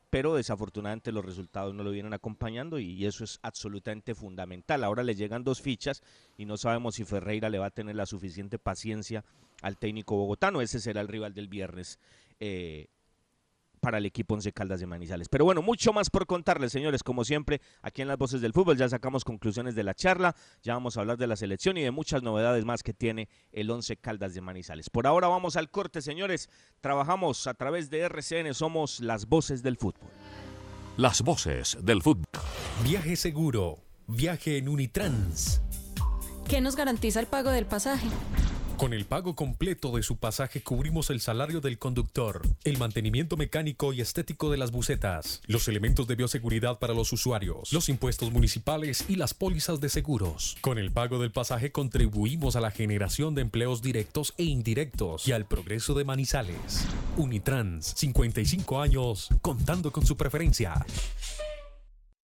Pero desafortunadamente los resultados no lo vienen acompañando y eso es absolutamente fundamental. Ahora le llegan dos fichas y no sabemos si Ferreira le va a tener la suficiente paciencia al técnico bogotano. Ese será el rival del viernes eh, para el equipo Once Caldas de Manizales. Pero bueno, mucho más por contarles, señores, como siempre, aquí en las voces del fútbol ya sacamos conclusiones de la charla, ya vamos a hablar de la selección y de muchas novedades más que tiene el Once Caldas de Manizales. Por ahora vamos al corte, señores, trabajamos a través de RCN, somos las voces del fútbol. Las voces del fútbol. Viaje seguro, viaje en Unitrans. ¿Qué nos garantiza el pago del pasaje? Con el pago completo de su pasaje cubrimos el salario del conductor, el mantenimiento mecánico y estético de las bucetas, los elementos de bioseguridad para los usuarios, los impuestos municipales y las pólizas de seguros. Con el pago del pasaje contribuimos a la generación de empleos directos e indirectos y al progreso de Manizales. Unitrans, 55 años, contando con su preferencia.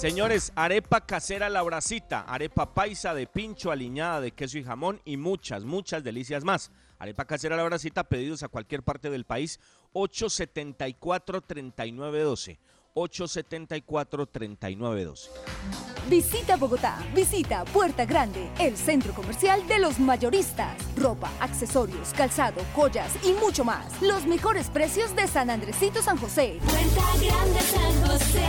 Señores, arepa casera la bracita, arepa paisa de pincho aliñada de queso y jamón y muchas, muchas delicias más. Arepa casera la bracita, pedidos a cualquier parte del país, 874-3912. 874-3912. Visita Bogotá, visita Puerta Grande, el centro comercial de los mayoristas. Ropa, accesorios, calzado, joyas y mucho más. Los mejores precios de San Andresito San José. Puerta Grande San José,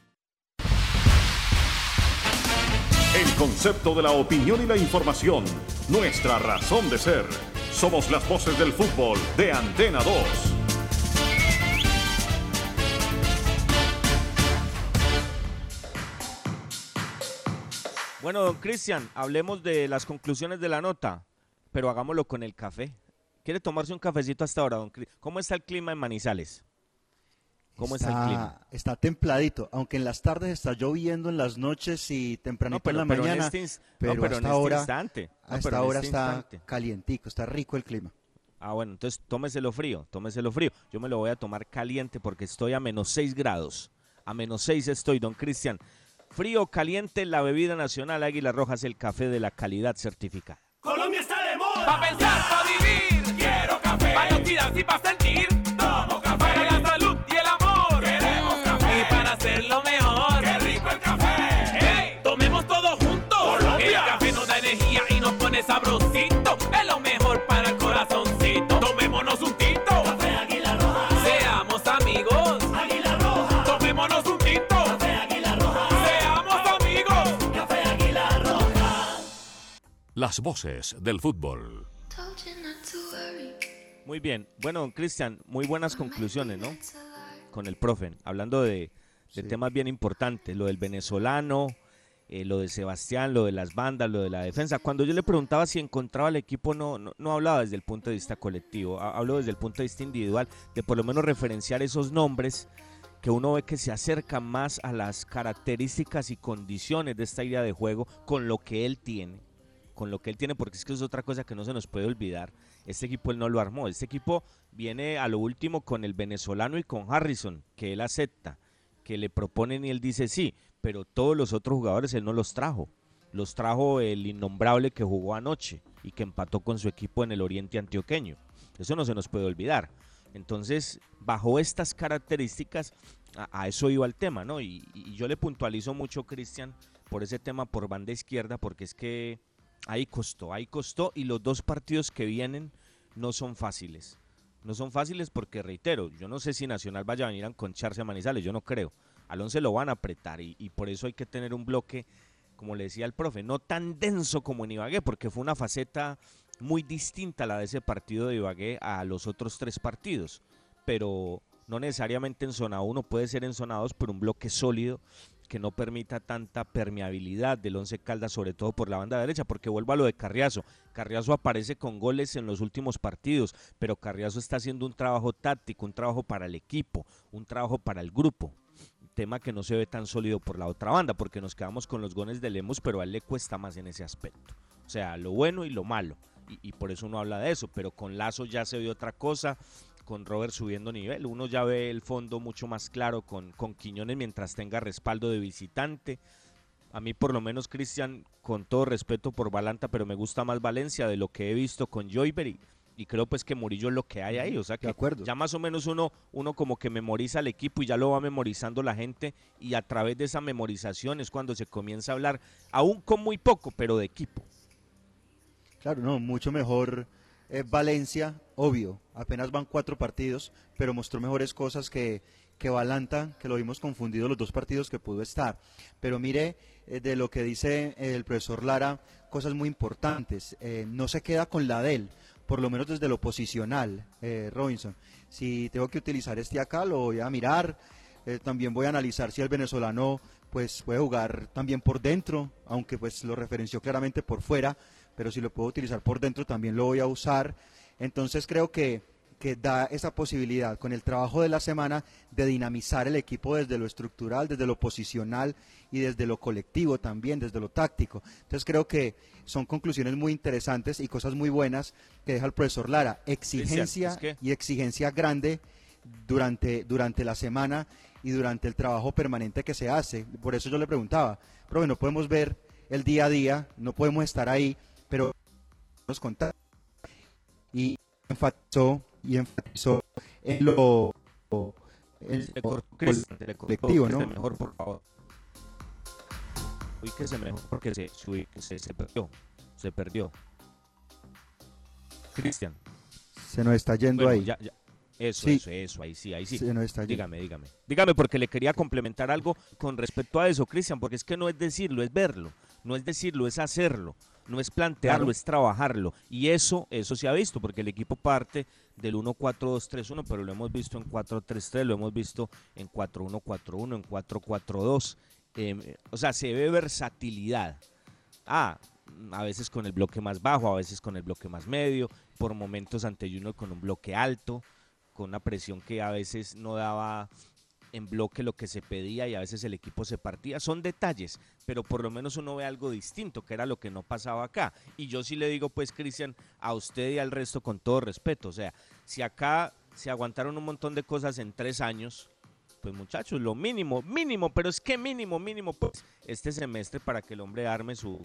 Concepto de la opinión y la información. Nuestra razón de ser. Somos las voces del fútbol de Antena 2. Bueno, don Cristian, hablemos de las conclusiones de la nota, pero hagámoslo con el café. ¿Quiere tomarse un cafecito hasta ahora, don Cristian? ¿Cómo está el clima en Manizales? ¿Cómo está, el clima? Está templadito, aunque en las tardes está lloviendo, en las noches y tempranito en la mañana. este ins- no, pero, pero en este ahora, instante. No, hasta pero en ahora este está instante. calientico, está rico el clima. Ah, bueno, entonces tómeselo frío, tómeselo frío. Yo me lo voy a tomar caliente porque estoy a menos 6 grados. A menos 6 estoy, don Cristian. Frío, caliente, la bebida nacional Águila Roja es el café de la calidad certificada. Colombia está de moda. Pa' pensar, pa' vivir. Quiero café. Pa' noticias y pa' sentir. Las voces del fútbol. Muy bien. Bueno, Cristian, muy buenas conclusiones, ¿no? Con el profe, hablando de, de temas bien importantes, lo del venezolano, eh, lo de Sebastián, lo de las bandas, lo de la defensa. Cuando yo le preguntaba si encontraba el equipo, no, no, no hablaba desde el punto de vista colectivo, ha- hablo desde el punto de vista individual, de por lo menos referenciar esos nombres que uno ve que se acercan más a las características y condiciones de esta idea de juego con lo que él tiene con lo que él tiene, porque es que es otra cosa que no se nos puede olvidar. Este equipo él no lo armó. Este equipo viene a lo último con el venezolano y con Harrison, que él acepta, que le proponen y él dice sí, pero todos los otros jugadores él no los trajo. Los trajo el innombrable que jugó anoche y que empató con su equipo en el Oriente Antioqueño. Eso no se nos puede olvidar. Entonces, bajo estas características, a, eso iba el tema, ¿no? Y, y yo le puntualizo mucho, Cristian, por ese tema por banda izquierda, porque es que ahí costó, ahí costó, y los dos partidos que vienen no son fáciles. No son fáciles porque, reitero, yo no sé si Nacional vaya a venir a enconcharse a Manizales, yo no creo. Al 11 lo van a apretar y, y por eso hay que tener un bloque, como le decía el profe, no tan denso como en Ibagué, porque fue una faceta muy distinta la de ese partido de Ibagué a los otros tres partidos. Pero no necesariamente en zona 1, puede ser en zona 2, pero un bloque sólido que no permita tanta permeabilidad del Once Caldas, sobre todo por la banda derecha, porque vuelvo a lo de Carriazo. Carriazo aparece con goles en los últimos partidos, pero Carriazo está haciendo un trabajo táctico, un trabajo para el equipo, un trabajo para el grupo. Tema que no se ve tan sólido por la otra banda, porque nos quedamos con los goles de Lemos, pero a él le cuesta más en ese aspecto. O sea, lo bueno y lo malo. Y, por eso uno habla de eso, pero con Lazo ya se vio otra cosa con Robert subiendo nivel. Uno ya ve el fondo mucho más claro con, con Quiñones mientras tenga respaldo de visitante. A mí por lo menos, Cristian, con todo respeto por Balanta, pero me gusta más Valencia de lo que he visto con Joyber y, creo pues que Murillo es lo que hay ahí. O sea que ya más o menos uno, uno como que memoriza el equipo y ya lo va memorizando la gente y a través de esa memorización es cuando se comienza a hablar, aún con muy poco, pero de equipo. Claro, no, mucho mejor Valencia, obvio, apenas van cuatro partidos, pero mostró mejores cosas que, que que lo vimos confundido los dos partidos que pudo estar. Pero mire, eh, de lo que dice el profesor Lara, cosas muy importantes. Eh, no se queda con la de él, por lo menos desde lo posicional, eh, Robinson. Si tengo que utilizar este acá, lo voy a mirar. También voy a analizar si el venezolano pues puede jugar también por dentro, aunque pues lo referenció claramente por fuera, pero si lo puedo utilizar por dentro también lo voy a usar. Entonces creo que, que da esa posibilidad con el trabajo de la semana de dinamizar el equipo desde lo estructural, desde lo posicional y desde lo colectivo también, desde lo táctico. Entonces creo que son conclusiones muy interesantes y cosas muy buenas que deja el profesor Lara. Exigencia y exigencia grande durante, durante la semana y durante el trabajo permanente que se hace. Por eso yo le preguntaba, pero no podemos ver el día a día, no podemos estar ahí, pero nos contar. Y enfatizó y enfatizó en lo, en lo colectivo, ¿no? Mejor, por favor. Uy, que se mejor porque se, se, se perdió. Se perdió. Cristian. Se nos está yendo ahí. Ya, ya. Eso, eso, eso, ahí sí, ahí sí. dígame, dígame. Dígame porque le quería complementar algo con respecto a eso, Cristian, porque es que no es decirlo, es verlo. No es decirlo, es hacerlo. No es plantearlo, es trabajarlo. Y eso, eso se ha visto, porque el equipo parte del 1-4-2-3-1, pero lo hemos visto en 4-3-3, lo hemos visto en 4-1-4-1, en 4-4-2. Em, o sea, se ve versatilidad. Ah, a veces con el bloque más bajo, a veces con el bloque más medio, por momentos ante uno con un bloque alto con una presión que a veces no daba en bloque lo que se pedía y a veces el equipo se partía. Son detalles, pero por lo menos uno ve algo distinto, que era lo que no pasaba acá. Y yo sí le digo, pues, Cristian, a usted y al resto con todo respeto. O sea, si acá se aguantaron un montón de cosas en tres años, pues muchachos, lo mínimo, mínimo, pero es que mínimo, mínimo, pues, este semestre para que el hombre arme su,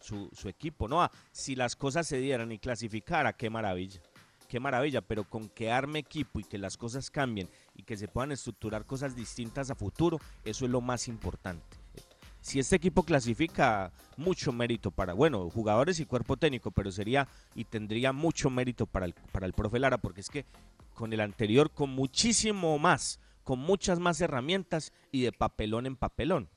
su, equipo. No, ah, si las cosas se dieran y clasificara, qué maravilla qué maravilla, pero con que arme equipo y que las cosas cambien y que se puedan estructurar cosas distintas a futuro, eso es lo más importante. Si este equipo clasifica, mucho mérito para, bueno, jugadores y cuerpo técnico, pero sería y tendría mucho mérito para el, para el profe Lara, porque es que con el anterior, con muchísimo más, con muchas más herramientas y de papelón en papelón.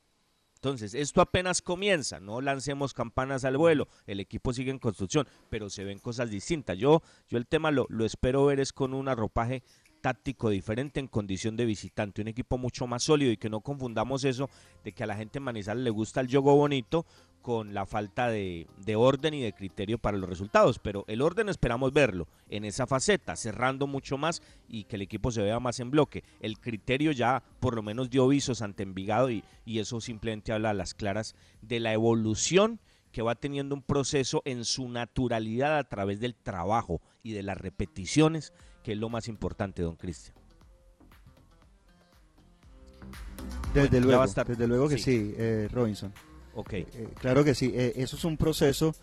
Entonces, esto apenas comienza, no lancemos campanas al vuelo, el equipo sigue en construcción, pero se ven cosas distintas. Yo, yo el tema lo, espero ver es con un arropaje táctico diferente en condición de visitante, un equipo mucho más sólido y que no confundamos eso de que a la gente en Manizales le gusta el juego bonito con la falta de, orden y de criterio para los resultados, pero el orden esperamos verlo en esa faceta, cerrando mucho más y que el equipo se vea más en bloque. El criterio ya por lo menos dio visos ante Envigado y, y eso simplemente habla a las claras de la evolución que va teniendo un proceso en su naturalidad a través del trabajo y de las repeticiones que es lo más importante, don Cristian. Desde luego, desde luego que sí, eh, Robinson. Ok. Eh, eh, claro que sí, eso es un proceso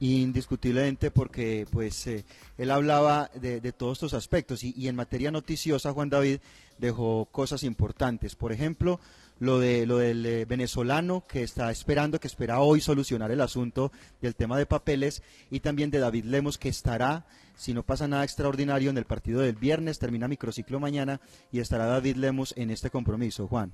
indiscutiblemente porque pues él hablaba de, todos estos aspectos y, y, en materia noticiosa Juan David dejó cosas importantes. Por ejemplo, lo de lo del venezolano que está esperando, que espera hoy solucionar el asunto del tema de papeles y también de David Lemos que estará si no pasa nada extraordinario en el partido del viernes, termina microciclo mañana y estará David Lemos en este compromiso, Juan.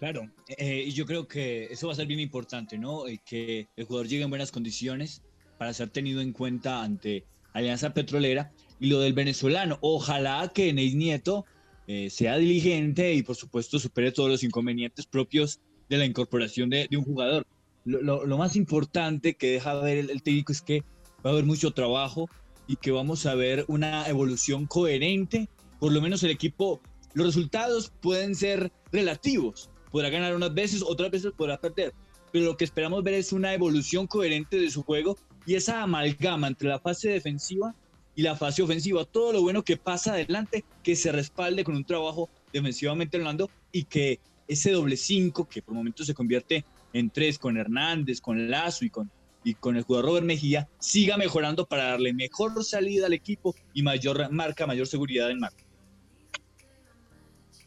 Claro, eh, yo creo que eso va a ser bien importante, ¿no? Eh, que el jugador llegue en buenas condiciones para ser tenido en cuenta ante Alianza Petrolera. Y lo del venezolano, ojalá que Neis Nieto eh, sea diligente y por supuesto supere todos los inconvenientes propios de la incorporación de, un jugador. Lo, más importante que deja ver el, el técnico es que va a haber mucho trabajo, y que vamos a ver una evolución coherente. Por lo menos el equipo, los resultados pueden ser relativos. Podrá ganar unas veces, otras veces podrá perder. Pero lo que esperamos ver es una evolución coherente de su juego y esa amalgama entre la fase defensiva y la fase ofensiva. Todo lo bueno que pasa adelante, que se respalde con un trabajo defensivamente hablando y que ese doble cinco, que por momentos se convierte en tres con Hernández, con Lazo y con y con el jugador Robert Mejía siga mejorando para darle mejor salida al equipo y mayor marca, mayor seguridad en marca.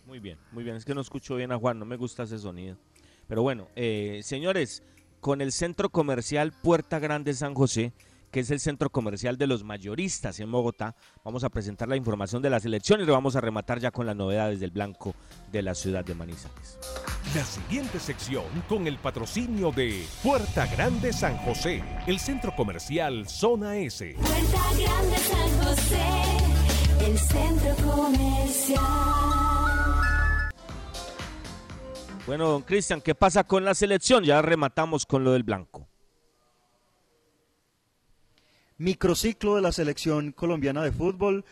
Muy bien, muy bien. Es que no escucho bien a Juan, no me gusta ese sonido. Pero bueno, eh, señores, con el centro comercial Puerta Grande San José que es el centro comercial de los mayoristas en Bogotá. Vamos a presentar la información de la selección y lo vamos a rematar ya con las novedades del blanco de la ciudad de Manizales. La siguiente sección con el patrocinio de Puerta Grande San José, el centro comercial Zona S. Puerta Grande San José, el centro comercial. Bueno, don Cristian, ¿qué pasa con la selección? Ya rematamos con lo del blanco microciclo de la selección colombiana de fútbol.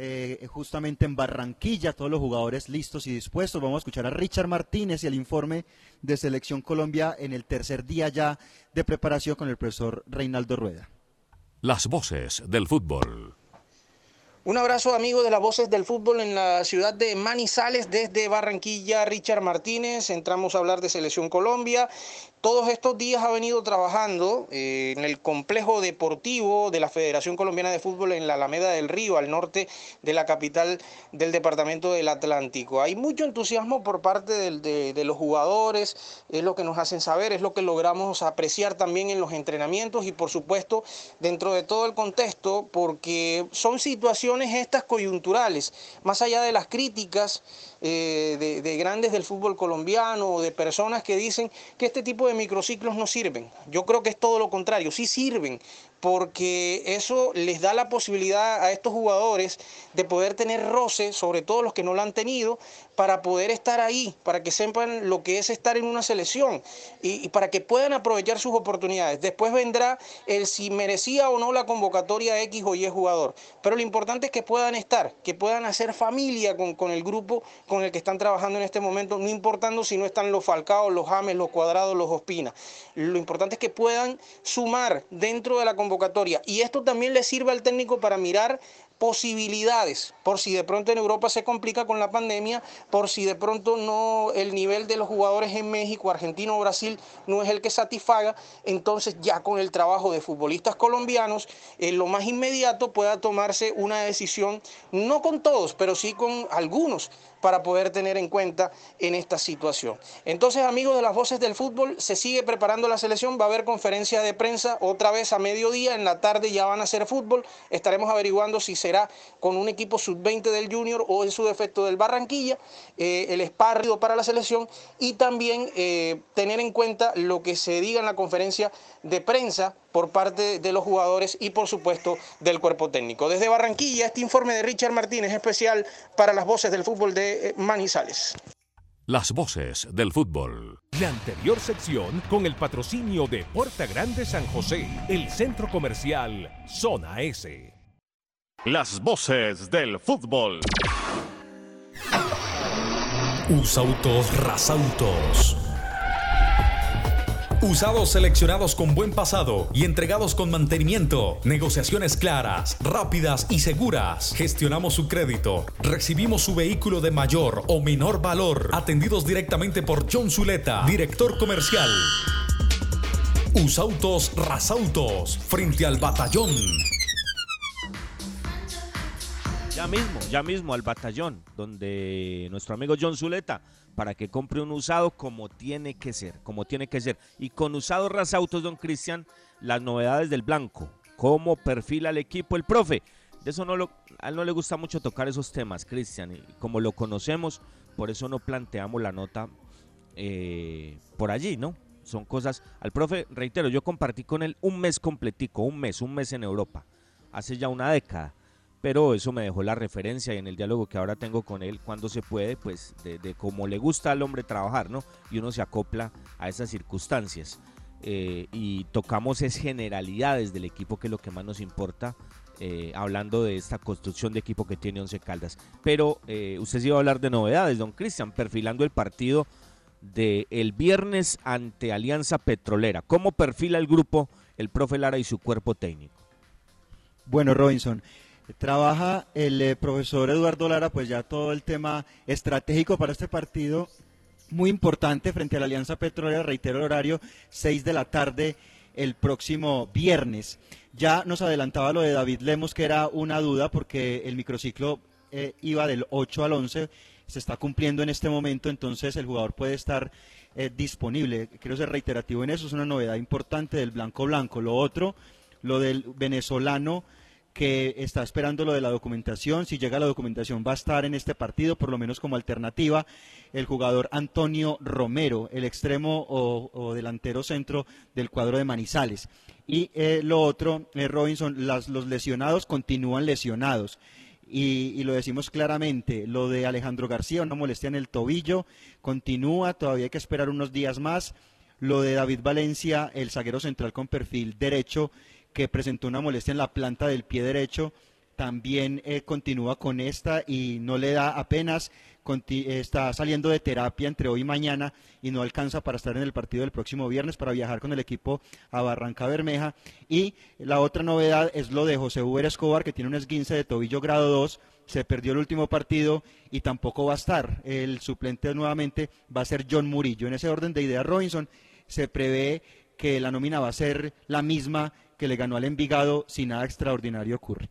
eh, justamente en Barranquilla, todos los jugadores listos y dispuestos. Vamos a escuchar a Richard Martínez y el informe de Selección Colombia en el tercer día ya de preparación con el profesor Reinaldo Rueda. Las voces del fútbol. Un abrazo amigo de las voces del fútbol en la ciudad de Manizales desde Barranquilla, Richard Martínez. Entramos a hablar de Selección Colombia todos estos días ha venido trabajando eh, en el complejo deportivo de la Federación Colombiana de Fútbol en la Alameda del Río, al norte de la capital del departamento del Atlántico. Hay mucho entusiasmo por parte de, de, los jugadores, es lo que nos hacen saber, es lo que logramos apreciar también en los entrenamientos y por supuesto dentro de todo el contexto, porque son situaciones estas coyunturales, más allá de las críticas eh, de, grandes del fútbol colombiano o de personas que dicen que este tipo de microciclos no sirven. Yo creo que es todo lo contrario, sí sirven, porque eso les da la posibilidad a estos jugadores de poder tener roce, sobre todo los que no lo han tenido, para poder estar ahí, para que sepan lo que es estar en una selección y, para que puedan aprovechar sus oportunidades. Después vendrá el si merecía o no la convocatoria X o Y jugador, pero lo importante es que puedan estar, que puedan hacer familia con, con el grupo con el que están trabajando en este momento, no importando si no están los Falcaos, los James, los Cuadrados, los Ospina. Lo importante es que puedan sumar dentro de la convocatoria y esto también le sirve al técnico para mirar posibilidades, por si de pronto en Europa se complica con la pandemia, por si de pronto no el nivel de los jugadores en México, Argentina o Brasil no es el que satisfaga, entonces ya con el trabajo de futbolistas colombianos, en lo más inmediato pueda tomarse una decisión, no con todos, pero sí con algunos para poder tener en cuenta en esta situación. Entonces, amigos de las voces del fútbol, se sigue preparando la selección, va a haber conferencia de prensa otra vez a mediodía, en la tarde ya van a hacer fútbol, estaremos averiguando si será con un equipo sub-20 del Junior o en su defecto del Barranquilla, eh, el esparrido para la selección y también eh, tener en cuenta lo que se diga en la conferencia de prensa por parte de los jugadores y por supuesto del cuerpo técnico. Desde Barranquilla, este informe de Richard Martínez especial para las voces del fútbol de eh, Manizales. Las voces del fútbol. La anterior sección con el patrocinio de Puerta Grande San José, el centro comercial Zona S. Las voces del fútbol. Usautos Rasautos Usados seleccionados con buen pasado y entregados con mantenimiento. Negociaciones claras, rápidas y seguras. Gestionamos su crédito. Recibimos su vehículo de mayor o menor valor. Atendidos directamente por John Zuleta, director comercial. Usautos Rasautos, frente al batallón. Ya mismo, ya mismo al batallón, donde nuestro amigo John Zuleta para que compre un usado como tiene que ser, como tiene que ser. Y con usados Rasautos, don Cristian, las novedades del blanco, cómo perfila el equipo el profe. De eso no lo, a él no le gusta mucho tocar esos temas, Cristian. Y como lo conocemos, por eso no planteamos la nota eh, por allí, ¿no? Son cosas. Al profe, reitero, yo compartí con él un mes completico, un mes, un mes en Europa, hace ya una década pero eso me dejó la referencia y en el diálogo que ahora tengo con él, cuando se puede, pues de, cómo le gusta al hombre trabajar, ¿no? Y uno se acopla a esas circunstancias. Eh, y tocamos es generalidades del equipo, que es lo que más nos importa, eh, hablando de esta construcción de equipo que tiene Once Caldas. Pero eh, usted sí iba a hablar de novedades, don Cristian, perfilando el partido del el viernes ante Alianza Petrolera. ¿Cómo perfila el grupo el profe Lara y su cuerpo técnico? Bueno, Robinson, Trabaja el eh, profesor Eduardo Lara, pues ya todo el tema estratégico para este partido, muy importante frente a la Alianza Petrolera, reitero el horario, 6 de la tarde el próximo viernes. Ya nos adelantaba lo de David Lemos, que era una duda porque el microciclo eh, iba del 8 al 11, se está cumpliendo en este momento, entonces el jugador puede estar eh, disponible. Quiero ser reiterativo en eso, es una novedad importante del blanco blanco. Lo otro, lo del venezolano que está esperando lo de la documentación. Si llega la documentación va a estar en este partido, por lo menos como alternativa, el jugador Antonio Romero, el extremo o, delantero centro del cuadro de Manizales. Y eh, lo otro, eh, Robinson, los lesionados continúan lesionados. Y, y, lo decimos claramente, lo de Alejandro García, una molestia en el tobillo, continúa, todavía hay que esperar unos días más. Lo de David Valencia, el zaguero central con perfil derecho, que presentó una molestia en la planta del pie derecho, también eh, continúa con esta y no le da apenas, está saliendo de terapia entre hoy y mañana y no alcanza para estar en el partido del próximo viernes para viajar con el equipo a Barranca Bermeja. Y la otra novedad es lo de José Uber Escobar, que tiene un esguince de tobillo grado 2, se perdió el último partido y tampoco va a estar. El suplente nuevamente va a ser John Murillo. En ese orden de ideas, Robinson, se prevé que la nómina va a ser la misma que le ganó al Envigado si nada extraordinario ocurre.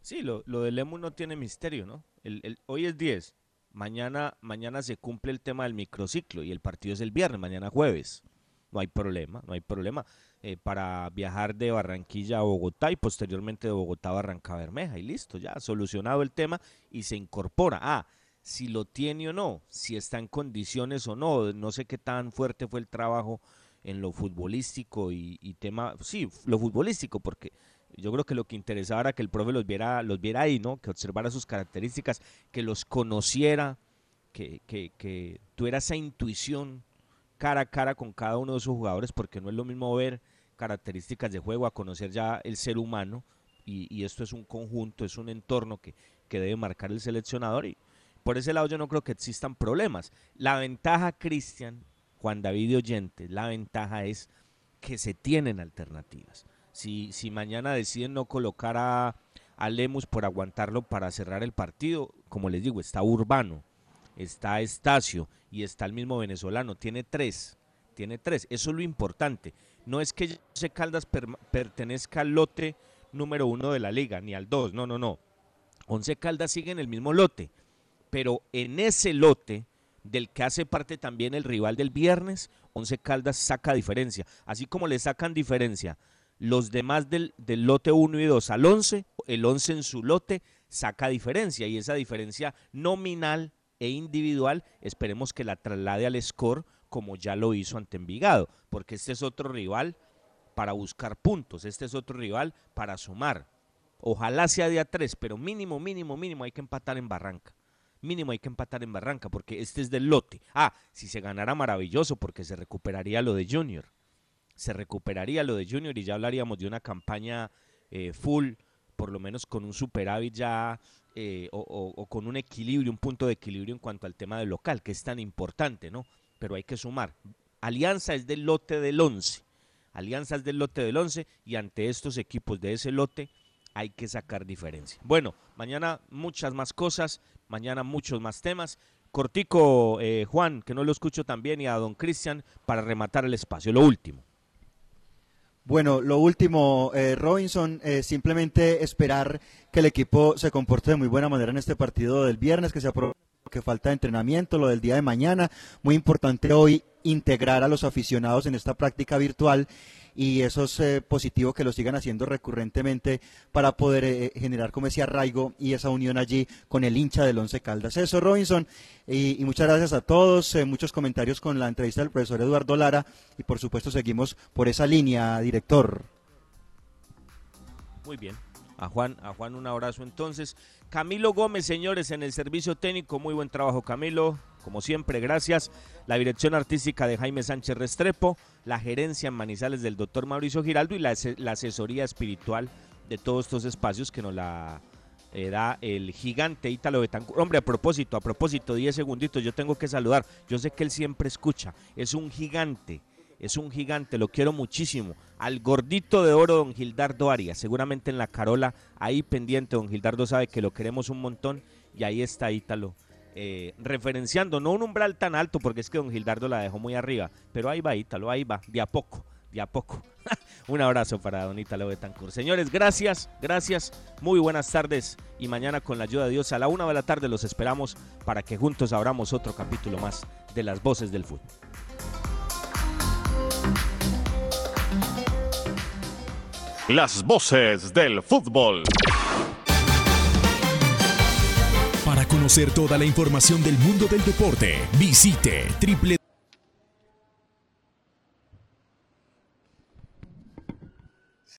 Sí, lo, lo de no tiene misterio, ¿no? El, hoy es 10, mañana, mañana se cumple el tema del microciclo y el partido es el viernes, mañana jueves. No hay problema, no hay problema eh, para viajar de Barranquilla a Bogotá y posteriormente de Bogotá a Barranca Bermeja y listo, ya solucionado el tema y se incorpora. Ah, si lo tiene o no, si está en condiciones o no, no sé qué tan fuerte fue el trabajo en lo futbolístico y, tema, sí, lo futbolístico, porque yo creo que lo que interesaba era que el profe los viera, los viera ahí, ¿no? Que observara sus características, que los conociera, que, que, que tuviera esa intuición cara a cara con cada uno de esos jugadores, porque no es lo mismo ver características de juego a conocer ya el ser humano, y, y esto es un conjunto, es un entorno que, que debe marcar el seleccionador, y por ese lado yo no creo que existan problemas. La ventaja, Cristian, Juan David y Oyente, la ventaja es que se tienen alternativas. Si, si mañana deciden no colocar a, a Lemus por aguantarlo para cerrar el partido, como les digo, está Urbano, está Estacio y está el mismo venezolano. Tiene tres, tiene tres. Eso es lo importante. No es que José Caldas pertenezca al lote número uno de la liga, ni al dos, no, no, no. Once Caldas sigue en el mismo lote, pero en ese lote del que hace parte también el rival del viernes, Once Caldas saca diferencia. Así como le sacan diferencia los demás del, lote 1 y 2 al 11, el 11 en su lote saca diferencia y esa diferencia nominal e individual esperemos que la traslade al score como ya lo hizo ante Envigado, porque este es otro rival para buscar puntos, este es otro rival para sumar. Ojalá sea día 3, pero mínimo, mínimo, mínimo hay que empatar en Barranca. Mínimo hay que empatar en Barranca porque este es del lote. Ah, si se ganara maravilloso porque se recuperaría lo de Junior se recuperaría lo de Junior y ya hablaríamos de una campaña eh, full, por lo menos con un superávit ya eh, o, con un equilibrio, un punto de equilibrio en cuanto al tema del local, que es tan importante, ¿no? Pero hay que sumar. Alianza es del lote del 11. Alianza es del lote del 11 y ante estos equipos de ese lote hay que sacar diferencia. Bueno, mañana muchas más cosas, mañana muchos más temas. Cortico, eh, Juan, que no lo escucho también, y a don Cristian para rematar el espacio. Lo último. Bueno, lo último, eh, Robinson, eh, simplemente esperar que el equipo se comporte de muy buena manera en este partido del viernes, que se aproveche que falta de entrenamiento, lo del día de mañana. Muy importante hoy integrar a los aficionados en esta práctica virtual y eso es eh, positivo que lo sigan haciendo recurrentemente para poder eh, generar como ese arraigo y esa unión allí con el hincha del Once Caldas. Eso, Robinson, y, muchas gracias a todos, eh, muchos comentarios con la entrevista del profesor Eduardo Lara y por supuesto seguimos por esa línea, director. Muy bien. A Juan, a Juan un abrazo entonces. Camilo Gómez, señores, en el servicio técnico, muy buen trabajo Camilo como siempre, gracias. La dirección artística de Jaime Sánchez Restrepo, la gerencia en Manizales del doctor Mauricio Giraldo y la, asesoría espiritual de todos estos espacios que nos la eh, da el gigante Ítalo Betancourt. Hombre, a propósito, a propósito, 10 segunditos, yo tengo que saludar. Yo sé que él siempre escucha. Es un gigante, es un gigante, lo quiero muchísimo. Al gordito de oro, don Gildardo Arias, seguramente en la Carola, ahí pendiente, don Gildardo sabe que lo queremos un montón y ahí está Ítalo eh, referenciando, no un umbral tan alto, porque es que don Gildardo la dejó muy arriba, pero ahí va Ítalo, ahí va, de a poco, de a poco. [laughs] un abrazo para don Ítalo Betancourt. Señores, gracias, gracias, muy buenas tardes y mañana con la ayuda de Dios a la una de la tarde los esperamos para que juntos abramos otro capítulo más de las voces del fútbol. Las voces del fútbol. Para conocer toda la información del mundo del deporte, visite www